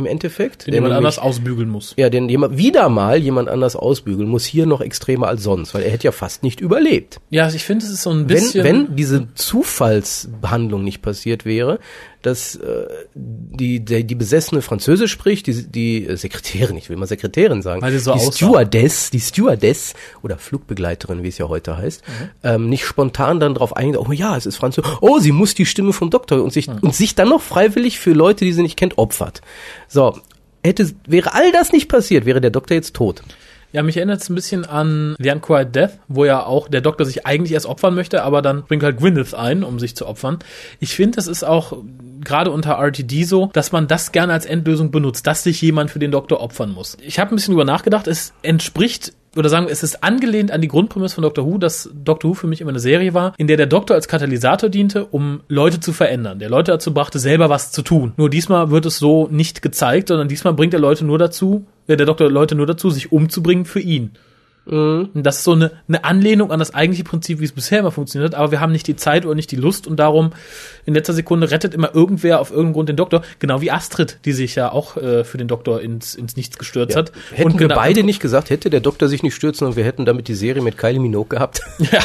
im Endeffekt. Den jemand nämlich- anders ausbügeln muss. ja, den jemand, wieder mal jemand anders ausbügeln muss, hier noch extremer als sonst, weil er hätte ja fast nicht überlebt. Ja, also ich finde, es ist so ein Wenn, bisschen. wenn diese Zufallsbehandlung nicht passiert wäre, dass äh, die, die, die besessene Französisch spricht, die, die äh, Sekretärin, ich will mal Sekretärin sagen, Weil sie so die aussah. Stewardess, die Stewardess oder Flugbegleiterin, wie es ja heute heißt, Mhm. ähm, nicht spontan dann drauf eingeht, oh ja, es ist Französisch, oh, sie muss die Stimme vom Doktor und sich, Mhm. und sich dann noch freiwillig für Leute, die sie nicht kennt, opfert. So, hätte, wäre all das nicht passiert, wäre der Doktor jetzt tot. Ja, mich erinnert es ein bisschen an The Unquiet Death, wo ja auch der Doktor sich eigentlich erst opfern möchte, aber dann bringt halt Gwyneth ein, um sich zu opfern. Ich finde, das ist auch gerade unter RTD so, dass man das gerne als Endlösung benutzt, dass sich jemand für den Doktor opfern muss. Ich habe ein bisschen drüber nachgedacht, es entspricht oder sagen wir, es ist angelehnt an die Grundprämisse von Doctor Who, dass Doctor Who für mich immer eine Serie war, in der der Doktor als Katalysator diente, um Leute zu verändern, der Leute dazu brachte, selber was zu tun. Nur diesmal wird es so nicht gezeigt, sondern diesmal bringt er Leute nur dazu, äh, der Doktor Leute nur dazu, sich umzubringen für ihn. Und das ist so eine, eine Anlehnung an das eigentliche Prinzip, wie es bisher immer funktioniert, hat, aber wir haben nicht die Zeit oder nicht die Lust und darum in letzter Sekunde rettet immer irgendwer auf irgendeinen Grund den Doktor, genau wie Astrid, die sich ja auch äh, für den Doktor ins, ins Nichts gestürzt hat. Hätten und wir genau- beide nicht gesagt, hätte der Doktor sich nicht stürzen und wir hätten damit die Serie mit Kylie Minogue gehabt. Ja,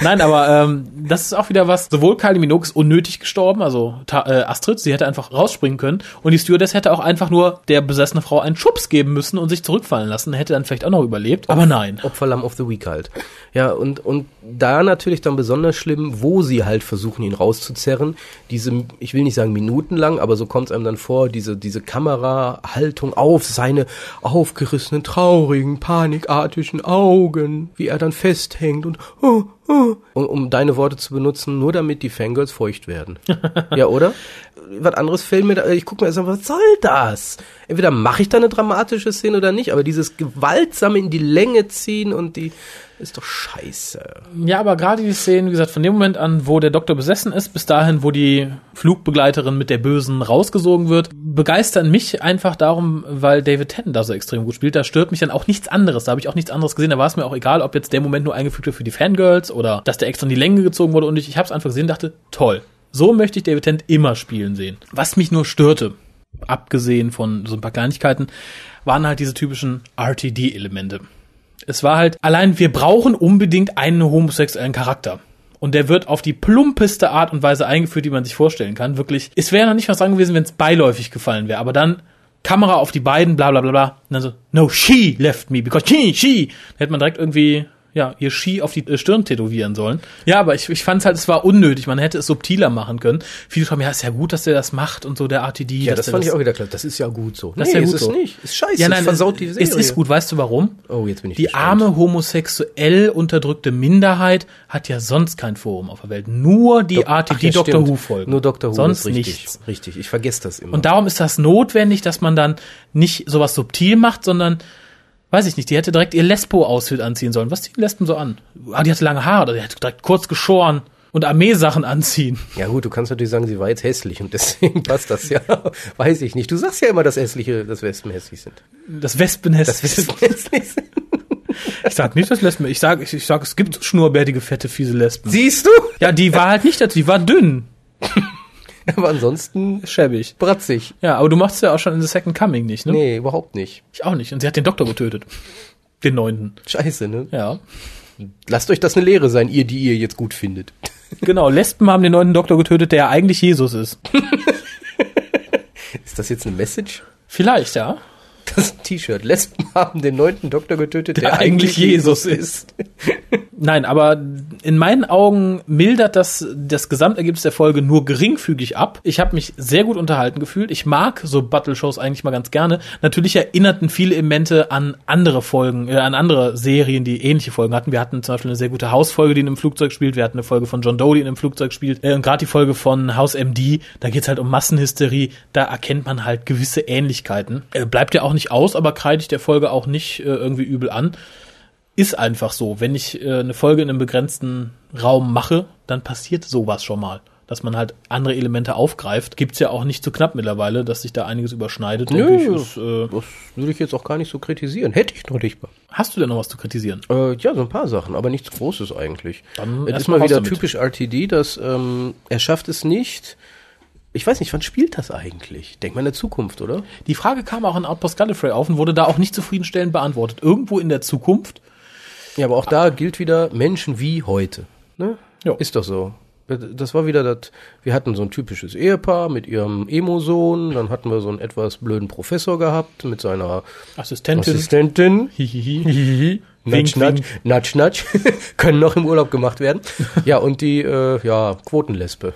nein, aber ähm, das ist auch wieder was. Sowohl Kylie Minogue ist unnötig gestorben, also äh, Astrid, sie hätte einfach rausspringen können und die Stewardess hätte auch einfach nur der besessene Frau einen Schubs geben müssen und sich zurückfallen lassen, hätte dann vielleicht auch noch überlebt. Aber nein. Opferlamm of the Week halt. Ja, und, und da natürlich dann besonders schlimm, wo sie halt versuchen, ihn rauszuzerren. Diese, ich will nicht sagen minutenlang, aber so kommt es einem dann vor, diese, diese Kamerahaltung auf seine aufgerissenen, traurigen, panikartigen Augen, wie er dann festhängt und, oh, um, um deine Worte zu benutzen, nur damit die Fangirls feucht werden. ja, oder? Was anderes fällt mir da, ich gucke mir erst mal, was soll das? Entweder mache ich da eine dramatische Szene oder nicht, aber dieses gewaltsame in die Länge ziehen und die ist doch scheiße. Ja, aber gerade die Szenen, wie gesagt, von dem Moment an, wo der Doktor besessen ist, bis dahin, wo die Flugbegleiterin mit der Bösen rausgesogen wird, begeistern mich einfach darum, weil David Tennant da so extrem gut spielt. Da stört mich dann auch nichts anderes. Da habe ich auch nichts anderes gesehen. Da war es mir auch egal, ob jetzt der Moment nur eingefügt wird für die Fangirls oder dass der extra in die Länge gezogen wurde. Und ich, ich habe es einfach gesehen und dachte, toll. So möchte ich David Tennant immer spielen sehen. Was mich nur störte, abgesehen von so ein paar Kleinigkeiten, waren halt diese typischen RTD-Elemente. Es war halt, allein wir brauchen unbedingt einen homosexuellen Charakter. Und der wird auf die plumpeste Art und Weise eingeführt, die man sich vorstellen kann. Wirklich. Es wäre noch nicht was dran gewesen, wenn es beiläufig gefallen wäre. Aber dann Kamera auf die beiden, bla bla bla bla. Und dann so, no, she left me, because she, she. Da hätte man direkt irgendwie, ja, ihr She auf die äh, Stirn tätowieren sollen. Ja, aber ich, ich fand es halt, es war unnötig. Man hätte es subtiler machen können. Viele schreiben, ja, ist ja gut, dass der das macht und so, der RTD. Ja, das fand ich auch wieder klar. Das ist ja gut so. Das ist ja gut ist so. es nicht. Ist scheiße. Ja, es nein, es, es ist gut. Weißt du warum? Oh, jetzt bin ich Die gespannt. arme homosexuell unterdrückte Minderheit hat ja sonst kein Forum auf der Welt. Nur die Ach RTD ja, stimmt. Who folgen. Nur Doctor Who Sonst richtig. nichts. Richtig, ich vergesse das immer. Und darum ist das notwendig, dass man dann nicht sowas subtil macht, sondern weiß ich nicht, die hätte direkt ihr Lesbo-Outfit anziehen sollen. Was ziehen Lesben so an? Ah, die hatte lange Haare, oder die hätte direkt kurz geschoren und Armeesachen anziehen. ja gut, du kannst natürlich sagen, sie war jetzt hässlich und deswegen passt das ja. Weiß ich nicht. Du sagst ja immer, dass hässliche, dass Wespen hässlich sind. Das Wespennest. Dass Wespen hässlich sind. ich sag nicht, dass Lesben. Ich sag, ich, ich sag, es gibt schnurrbärtige, fette, fiese Lesben. Siehst du? ja, die war halt nicht dazu, die war dünn. Aber ansonsten Schäbig. bratzig. Ja, aber du machst es ja auch schon in The Second Coming nicht, ne? Nee, überhaupt nicht. Ich auch nicht. Und sie hat den Doktor getötet. Den neunten. Scheiße, ne? Ja. Lasst euch das eine Lehre sein, ihr, die ihr jetzt gut findet. Genau, Lesben haben den neunten Doktor getötet, der ja eigentlich Jesus ist. Ist das jetzt eine Message? Vielleicht, ja. Das T-Shirt. Lesben haben den neunten Doktor getötet, der, Der eigentlich Jesus ist. Nein, aber in meinen Augen mildert das das Gesamtergebnis der Folge nur geringfügig ab. Ich habe mich sehr gut unterhalten gefühlt. Ich mag so Battle-Shows eigentlich mal ganz gerne. Natürlich erinnerten viele Elemente an andere Folgen, äh, an andere Serien, die ähnliche Folgen hatten. Wir hatten zum Beispiel eine sehr gute Hausfolge, die in einem Flugzeug spielt. Wir hatten eine Folge von John Doe, die in einem Flugzeug spielt. Äh, und gerade die Folge von House MD, da geht's halt um Massenhysterie. Da erkennt man halt gewisse Ähnlichkeiten. Äh, bleibt ja auch nicht aus, aber kreide ich der Folge auch nicht äh, irgendwie übel an ist einfach so. Wenn ich äh, eine Folge in einem begrenzten Raum mache, dann passiert sowas schon mal. Dass man halt andere Elemente aufgreift. Gibt's ja auch nicht so knapp mittlerweile, dass sich da einiges überschneidet. denke ich. Nö, Ist, äh, das würde ich jetzt auch gar nicht so kritisieren. Hätte ich noch nicht mal. hast du denn noch was zu kritisieren? Äh, ja, so ein paar Sachen, aber nichts Großes eigentlich. Dann es ist mal wieder damit. typisch RTD, dass ähm, er schafft es nicht. Ich weiß nicht, wann spielt das eigentlich? Denk mal in der Zukunft, oder? Die Frage kam auch in Outpost Gallifrey auf und wurde da auch nicht zufriedenstellend beantwortet. Irgendwo in der Zukunft. Ja, aber auch da gilt wieder Menschen wie heute. Ne? Ist doch so. Das war wieder das, wir hatten so ein typisches Ehepaar mit ihrem Emo-Sohn, dann hatten wir so einen etwas blöden Professor gehabt mit seiner Assistentin. Assistentin. Hihihi. Natsch, Wink, natsch, wink. natsch, natsch. Können noch im Urlaub gemacht werden. Ja, und die, äh, ja, Quotenlesbe.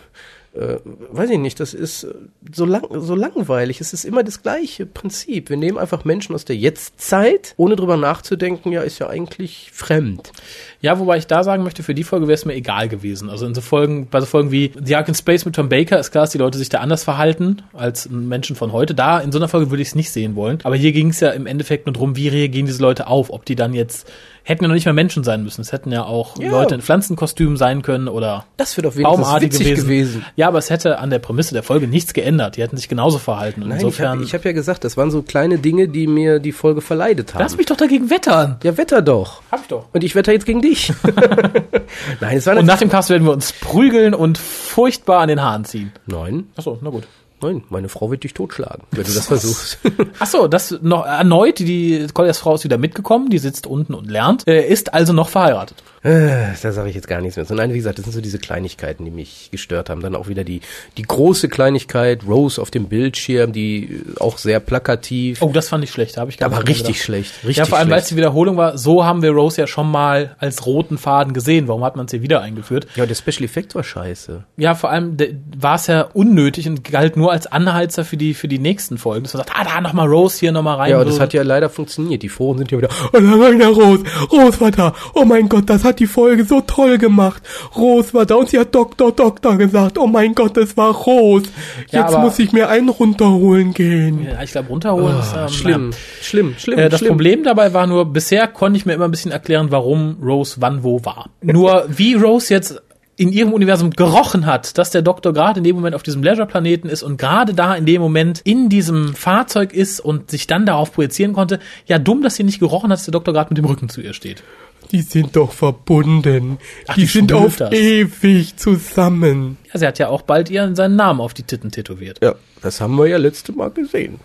Äh, weiß ich nicht, das ist äh, so, lang, so langweilig. Es ist immer das gleiche Prinzip. Wir nehmen einfach Menschen aus der Jetztzeit, ohne drüber nachzudenken, ja, ist ja eigentlich fremd. Ja, wobei ich da sagen möchte, für die Folge wäre es mir egal gewesen. Also in so Folgen, bei so Folgen wie The Ark in Space mit Tom Baker ist klar, dass die Leute sich da anders verhalten als Menschen von heute. Da, in so einer Folge würde ich es nicht sehen wollen. Aber hier ging es ja im Endeffekt nur darum, wie reagieren diese Leute auf, ob die dann jetzt hätten ja noch nicht mehr Menschen sein müssen. Es hätten ja auch Ja. Leute in Pflanzenkostümen sein können oder Das wird auf baumartig witzig gewesen. gewesen. Ja, aber es hätte an der Prämisse der Folge nichts geändert. Die hätten sich genauso verhalten. Und Nein, ich insofern. habe ich hab ja gesagt, das waren so kleine Dinge, die mir die Folge verleidet haben. lass mich doch dagegen wettern. ja, wetter doch. Hab ich doch. Und ich wetter jetzt gegen dich. Nein, es war Und nach dem Cast werden wir uns prügeln und furchtbar an den Haaren ziehen. Nein, Achso, na gut. Nein, meine Frau wird dich totschlagen, wenn du das versuchst. Ach so, das noch erneut, die Colliers Frau ist wieder mitgekommen, die sitzt unten und lernt, äh, ist also noch verheiratet. Äh, da sage ich jetzt gar nichts mehr. So, nein, wie gesagt, das sind so diese Kleinigkeiten, die mich gestört haben. Dann auch wieder die, die große Kleinigkeit, Rose auf dem Bildschirm, die äh, auch sehr plakativ. Oh, das fand ich schlecht, da habe ich gar aber richtig gedacht. schlecht. Richtig Ja, vor allem, weil es die Wiederholung war, so haben wir Rose ja schon mal als roten Faden gesehen. Warum hat man es hier wieder eingeführt? Ja, der Special Effekt war scheiße. Ja, vor allem war es ja unnötig und galt nur als Anheizer für die, für die nächsten Folgen. Dass man sagt, ah, da nochmal Rose hier nochmal rein. Ja, und das hat ja leider funktioniert. Die Foren sind ja wieder, oh, da war wieder Rose. Rose war da. Oh mein Gott, das hat die Folge so toll gemacht. Rose war da und sie hat Doktor, Doktor gesagt. Oh mein Gott, das war Rose. Ja, Jetzt aber- muss ich mir einen runterholen gehen. ja, ich glaube, runterholen ist ähm, schlimm, schlimm, schlimm, Äh, das schlimm. Problem dabei war nur, bisher konnte ich mir immer ein bisschen erklären, warum Rose wann wo war. Nur wie Rose jetzt in ihrem Universum gerochen hat, dass der Doktor gerade in dem Moment auf diesem Leisure-Planeten ist und gerade da in dem Moment in diesem Fahrzeug ist und sich dann darauf projizieren konnte, ja dumm, dass sie nicht gerochen hat, dass der Doktor gerade mit dem Rücken zu ihr steht. Die sind doch verbunden. Ach, die wie sind auf das. ewig zusammen. Ja, sie hat ja auch bald ihren seinen Namen auf die Titten tätowiert. Ja, das haben wir ja letzte Mal gesehen.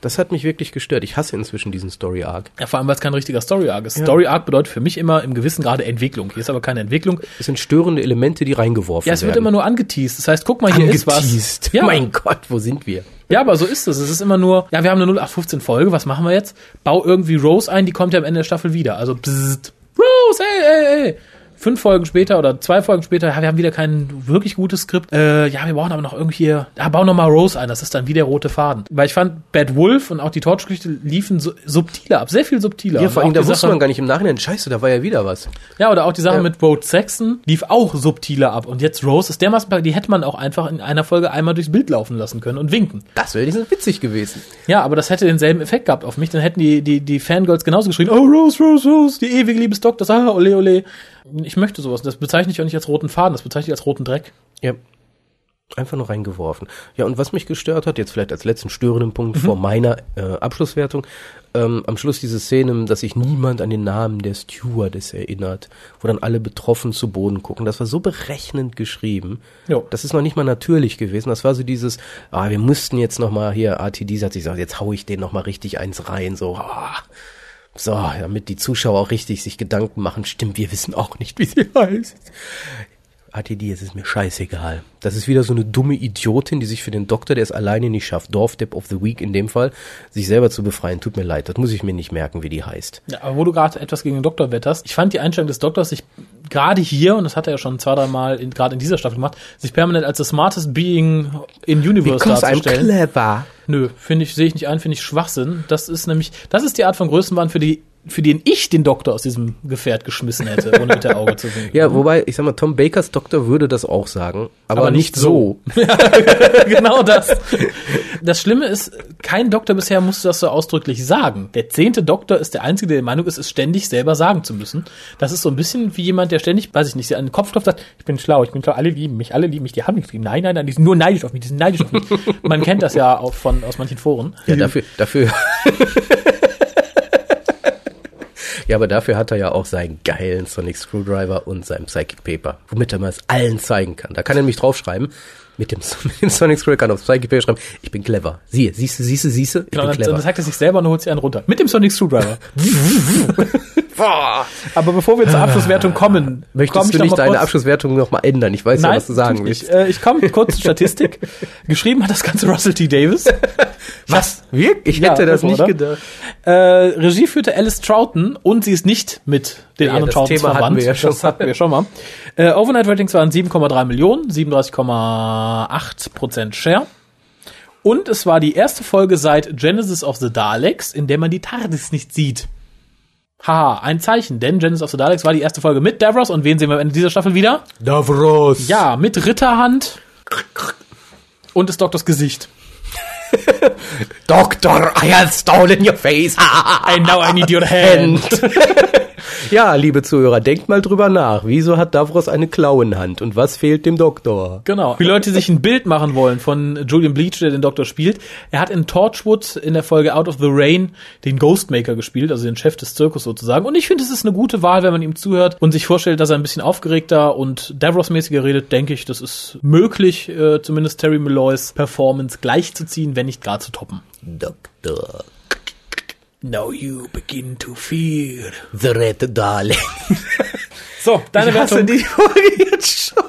Das hat mich wirklich gestört. Ich hasse inzwischen diesen Story Arc. Ja, vor allem, weil es kein richtiger Story-Arc ist. Story-Arc bedeutet für mich immer im gewissen Grade Entwicklung. Hier ist aber keine Entwicklung. Es sind störende Elemente, die reingeworfen Ja, es werden. wird immer nur angeteased. Das heißt, guck mal, hier ist was. Angeteased. Ja, Mein Gott, wo sind wir? Ja, aber so ist es. Es ist immer nur, ja, wir haben eine 0815 Folge, was machen wir jetzt? Bau irgendwie Rose ein, die kommt ja am Ende der Staffel wieder. Also, bzzzt, Rose, ey, ey, ey. Fünf Folgen später oder zwei Folgen später, ja, wir haben wieder kein wirklich gutes Skript. Äh, ja, wir brauchen aber noch irgendwie ja, bau noch mal Rose ein, das ist dann wie der rote Faden. Weil ich fand, Bad Wolf und auch die Torchgeschichte liefen so, subtiler ab, sehr viel subtiler. Ja, vor allem, da wusste Sache- man gar nicht im Nachhinein, scheiße, da war ja wieder was. Ja, oder auch die Sache Ja. mit Rhodes Saxon lief auch subtiler ab. Und jetzt Rose ist dermaßen, die hätte man auch einfach in einer Folge einmal durchs Bild laufen lassen können und winken. Das wäre nicht witzig gewesen. Ja, aber das hätte denselben Effekt gehabt auf mich. Dann hätten die, die, die Fangirls genauso geschrien, oh, Rose, Rose, Rose, die ewige Liebesdoktor, ah, ole, ole. Ich möchte sowas. Das bezeichne ich auch nicht als roten Faden, das bezeichne ich als roten Dreck. Ja. Einfach nur reingeworfen. Ja, und was mich gestört hat, jetzt vielleicht als letzten störenden Punkt vor meiner äh, Abschlusswertung, ähm, am Schluss diese Szene, dass sich niemand an den Namen der Stewardess erinnert, wo dann alle betroffen zu Boden gucken. Das war so berechnend geschrieben. Jo. Das ist noch nicht mal natürlich gewesen. Das war so dieses, ah, wir mussten jetzt noch mal hier, RTD hat sich gesagt, jetzt hau ich den noch mal richtig eins rein, so, ah. So, damit die Zuschauer auch richtig sich Gedanken machen, stimmt, wir wissen auch nicht, wie sie heißt. ATD, es ist mir scheißegal. Das ist wieder so eine dumme Idiotin, die sich für den Doktor, der es alleine nicht schafft, Dorfdepp of the Week in dem Fall, sich selber zu befreien. Tut mir leid, das muss ich mir nicht merken, wie die heißt. Ja, aber wo du gerade etwas gegen den Doktor wetterst, ich fand die Einstellung des Doktors sich gerade hier, und das hat er ja schon zwei, drei Mal in, gerade in dieser Staffel gemacht, sich permanent als das smartest being in Universe darzustellen. clever. Nö, finde ich, sehe ich nicht ein, finde ich Schwachsinn. Das ist nämlich, das ist die Art von Größenwahn, für die, für den ich den Doktor aus diesem Gefährt geschmissen hätte, ohne mit der Auge zu winken. Ja, wobei, ich sag mal, Tom Bakers Doktor würde das auch sagen, aber, Aber nicht nicht so. genau das. Das Schlimme ist, kein Doktor bisher musste das so ausdrücklich sagen. Der zehnte Doktor ist der Einzige, der der Meinung ist, es ständig selber sagen zu müssen. Das ist so ein bisschen wie jemand, der ständig, weiß ich nicht, an den Kopf klopft sagt, ich bin schlau, ich bin schlau, alle lieben mich, alle lieben mich, die haben nichts gegen. Nein, nein, nein, die sind nur neidisch auf mich, die sind neidisch auf mich. Man kennt das ja auch von, aus manchen Foren. Ja, dafür, dafür. ja, aber dafür hat er ja auch seinen geilen Sonic Screwdriver und seinen Psychic Paper, womit er mal es allen zeigen kann. Da kann er nämlich draufschreiben, mit dem, mit dem Sonic Scroll kann auf Wikipedia schreiben, ich bin clever. Siehe, siehste, siehste, siehste, ich genau, bin dann, clever. Dann sagt er sich selber und holt sie einen runter. Mit dem Sonic Screwdriver. Aber bevor wir zur Abschlusswertung kommen, möchtest komm du nicht deine kurz, Abschlusswertung nochmal ändern? Ich weiß Nein, ja, was du sagen willst. Ich, äh, ich komme kurz zur Statistik. Geschrieben hat das Ganze Russell T. Davis. was? Wirklich? Ich hätte ja, das nicht oder? gedacht. Äh, Regie führte Alice Troughton und sie ist nicht mit den ja, anderen Troughton verwandt. Hatten wir ja schon. Das hatten wir schon mal. Äh, Overnight Ratings waren 7,3 Millionen, 37, 8% Share. Und es war die erste Folge seit Genesis of the Daleks, in der man die TARDIS nicht sieht. Haha, ein Zeichen, denn Genesis of the Daleks war die erste Folge mit Davros und wen sehen wir am Ende dieser Staffel wieder? Davros! Ja, mit Ritterhand und des Doktors Gesicht. Doctor, I have stolen your face. I know I need your hand. ja, liebe Zuhörer, denkt mal drüber nach. Wieso hat Davros eine Klauenhand und was fehlt dem Doktor? Genau. Für Leute, die sich ein Bild machen wollen von Julian Bleach, der den Doktor spielt, er hat in Torchwood in der Folge Out of the Rain den Ghostmaker gespielt, also den Chef des Zirkus sozusagen. Und ich finde, es ist eine gute Wahl, wenn man ihm zuhört und sich vorstellt, dass er ein bisschen aufgeregter und Davros-mäßiger redet, denke ich, das ist möglich, äh, zumindest Terry Malloys Performance gleichzuziehen, wenn nicht gar zu toppen. Doktor, Now you begin to fear. the Red Dalek. So, deine Wertung. die Folge jetzt schon.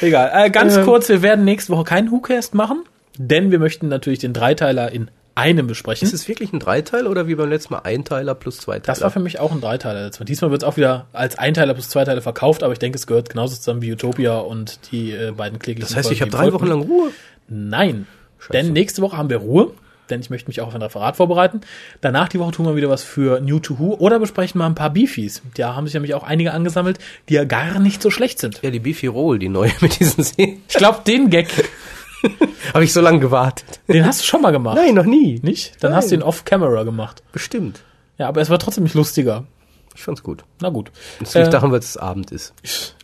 Egal. Äh, ganz Ähm. kurz, wir werden nächste Woche keinen WhoCast machen, denn wir möchten natürlich den Dreiteiler in einem besprechen. Ist es wirklich ein Dreiteil oder wie beim letzten Mal Einteiler plus Zweiteiler? Das war für mich auch ein Dreiteiler. letztes Mal. Diesmal wird es auch wieder als Einteiler plus Zweiteiler verkauft, aber ich denke, es gehört genauso zusammen wie Utopia und die äh, beiden kläglichen das heißt, ich habe Folgen, drei Wochen lang Ruhe. Nein. Denn nächste Woche haben wir Ruhe, denn ich möchte mich auch auf ein Referat vorbereiten. Danach die Woche tun wir wieder was für New to Who oder besprechen mal ein paar Beefies. Da haben sich nämlich auch einige angesammelt, die ja gar nicht so schlecht sind. Ja, die Beefy Roll, die neue mit diesen Szenen. Ich glaube, den Gag, Habe ich so lange gewartet. den hast du schon mal gemacht. Nein, noch nie. Nicht? Dann Nein. hast du ihn off-camera gemacht. Bestimmt. Ja, aber es war trotzdem nicht lustiger. Ich fand's gut. Na gut. Das liegt Äh, daran, weil es Abend ist.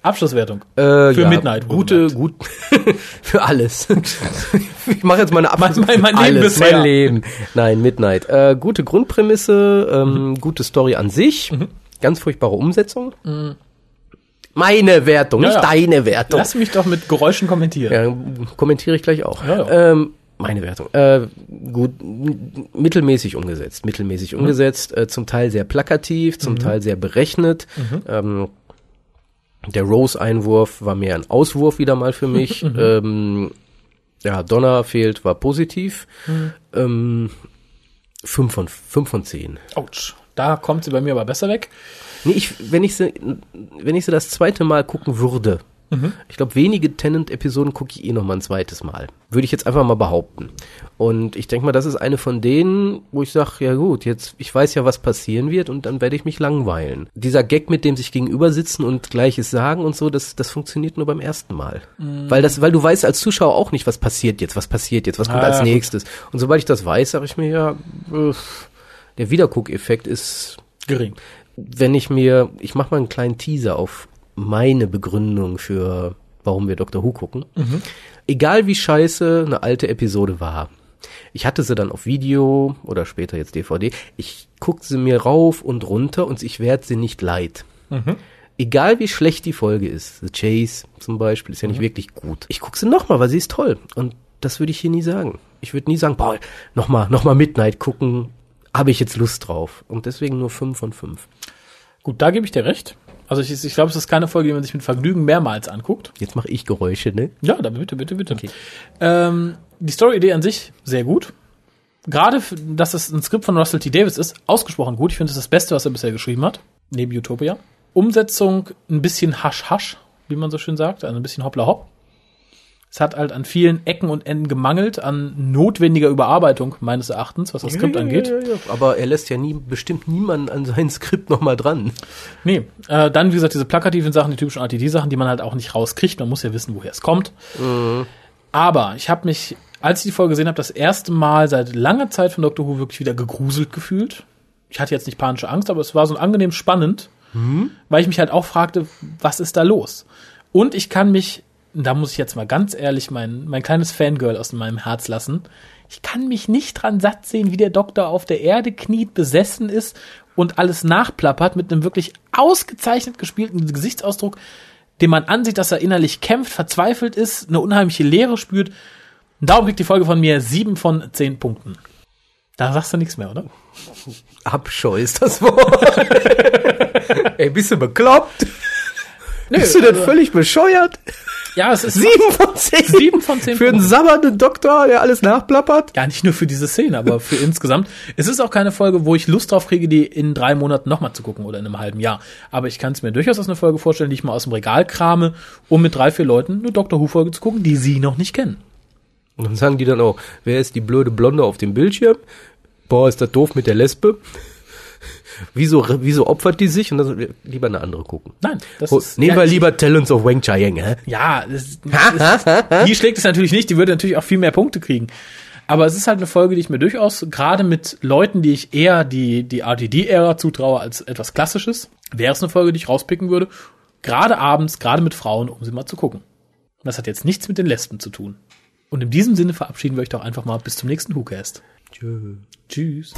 Abschlusswertung. Äh, Für Midnight, Gute, gut. für alles. ich mache jetzt meine Abschluss. Mein- mein Leben alles, bisher. mein Leben. Nein, Midnight. Äh, gute Grundprämisse, ähm, gute Story an sich. Ganz furchtbare Umsetzung. Meine Wertung, Ja, nicht ja. deine Wertung. Lass mich doch mit Geräuschen kommentieren. Ja, kommentiere ich gleich auch. Ja, ja. Ähm, meine Wertung. Äh, gut, mittelmäßig umgesetzt. Mittelmäßig umgesetzt, äh, zum Teil sehr plakativ, zum Teil sehr berechnet. Ähm, der Rose-Einwurf war mehr ein Auswurf wieder mal für mich. ähm, ja, Donner fehlt, war positiv. Ähm, fünf von, fünf von zehn. Autsch. Da kommt sie bei mir aber besser weg. Nee, ich, wenn ich sie, wenn ich sie das zweite Mal gucken würde, ich glaube, wenige Tenant-Episoden gucke ich eh noch mal ein zweites Mal. Würde ich jetzt einfach mal behaupten. Und ich denke mal, das ist eine von denen, wo ich sage, ja gut, jetzt, ich weiß ja, was passieren wird und dann werde ich mich langweilen. Dieser Gag, mit dem sich gegenüber sitzen und Gleiches sagen und so, das, das funktioniert nur beim ersten Mal. Weil das, weil du weißt als Zuschauer auch nicht, was passiert jetzt, was passiert jetzt, was kommt Ah, als ja, gut. nächstes. Und sobald ich das weiß, sage ich mir ja, der Wiederguckeffekt ist Gering. wenn ich mir, ich mache mal einen kleinen Teaser auf meine Begründung für, warum wir Doctor Who gucken. Egal wie scheiße eine alte Episode war. Ich hatte sie dann auf Video oder später jetzt DVD. Ich guck sie mir rauf und runter und ich werde sie nicht leid. Egal wie schlecht die Folge ist. The Chase zum Beispiel ist ja nicht wirklich gut. Ich guck sie nochmal, weil sie ist toll. Und das würde ich hier nie sagen. Ich würde nie sagen, boah, nochmal, nochmal Midnight gucken. Habe ich jetzt Lust drauf. Und deswegen nur fünf von fünf. Gut, da gebe ich dir recht. Also ich, ich glaube, es ist keine Folge, die man sich mit Vergnügen mehrmals anguckt. Jetzt mache ich Geräusche, ne? Ja, dann bitte, bitte, bitte. Ähm, die Story-Idee an sich sehr gut. Gerade, dass es ein Skript von Russell T. Davis ist, ausgesprochen gut. Ich finde, es ist das Beste, was er bisher geschrieben hat, neben Utopia. Umsetzung ein bisschen hasch-hasch, wie man so schön sagt, also ein bisschen hoppla-hopp. Es hat halt an vielen Ecken und Enden gemangelt, an notwendiger Überarbeitung meines Erachtens, was das Skript angeht. Ja, ja, ja. Aber er lässt ja nie, bestimmt niemanden an sein Skript nochmal dran. Nee, äh, dann wie gesagt diese plakativen Sachen, die typischen RTD-Sachen, die man halt auch nicht rauskriegt. Man muss ja wissen, woher es kommt. Aber ich habe mich, als ich die Folge gesehen habe, das erste Mal seit langer Zeit von Doctor Who wirklich wieder gegruselt gefühlt. Ich hatte jetzt nicht panische Angst, aber es war so angenehm spannend, weil ich mich halt auch fragte, was ist da los? Und ich kann mich, da muss ich jetzt mal ganz ehrlich mein, mein kleines Fangirl aus meinem Herz lassen, ich kann mich nicht dran satt sehen, wie der Doktor auf der Erde kniet, besessen ist und alles nachplappert mit einem wirklich ausgezeichnet gespielten Gesichtsausdruck, dem man ansieht, dass er innerlich kämpft, verzweifelt ist, eine unheimliche Leere spürt. Darum kriegt die Folge von mir sieben von zehn Punkten. Da sagst du nichts mehr, oder? Abscheu ist das Wort. Ey, bist du bekloppt? Bist du denn völlig bescheuert? Ja, es ist Sieben von zehn. Sieben von zehn Für einen sabbernden Doktor, der alles nachplappert. ja nicht nur für diese Szene, aber für insgesamt. Es ist auch keine Folge, wo ich Lust drauf kriege, die in drei Monaten nochmal zu gucken oder in einem halben Jahr. Aber ich kann es mir durchaus als eine Folge vorstellen, die ich mal aus dem Regal krame, um mit drei, vier Leuten eine Doctor Who-Folge zu gucken, die sie noch nicht kennen. Und dann sagen die dann auch, wer ist die blöde Blonde auf dem Bildschirm? Boah, ist das doof mit der Lesbe? Wieso, wieso opfert die sich? Und dann so, lieber eine andere gucken. Nein, das Oh, ist. nehmen ja, wir lieber Talents of Wang Chiang, hä? Ja, das, das ist, die schlägt es natürlich nicht, die würde natürlich auch viel mehr Punkte kriegen. Aber es ist halt eine Folge, die ich mir durchaus, gerade mit Leuten, die ich eher die, die RTD-Ära zutraue als etwas Klassisches, wäre es eine Folge, die ich rauspicken würde. Gerade abends, gerade mit Frauen, um sie mal zu gucken. Und das hat jetzt nichts mit den Lesben zu tun. Und in diesem Sinne verabschieden wir euch doch einfach mal bis zum nächsten WhoCast. Tschö. Tschüss.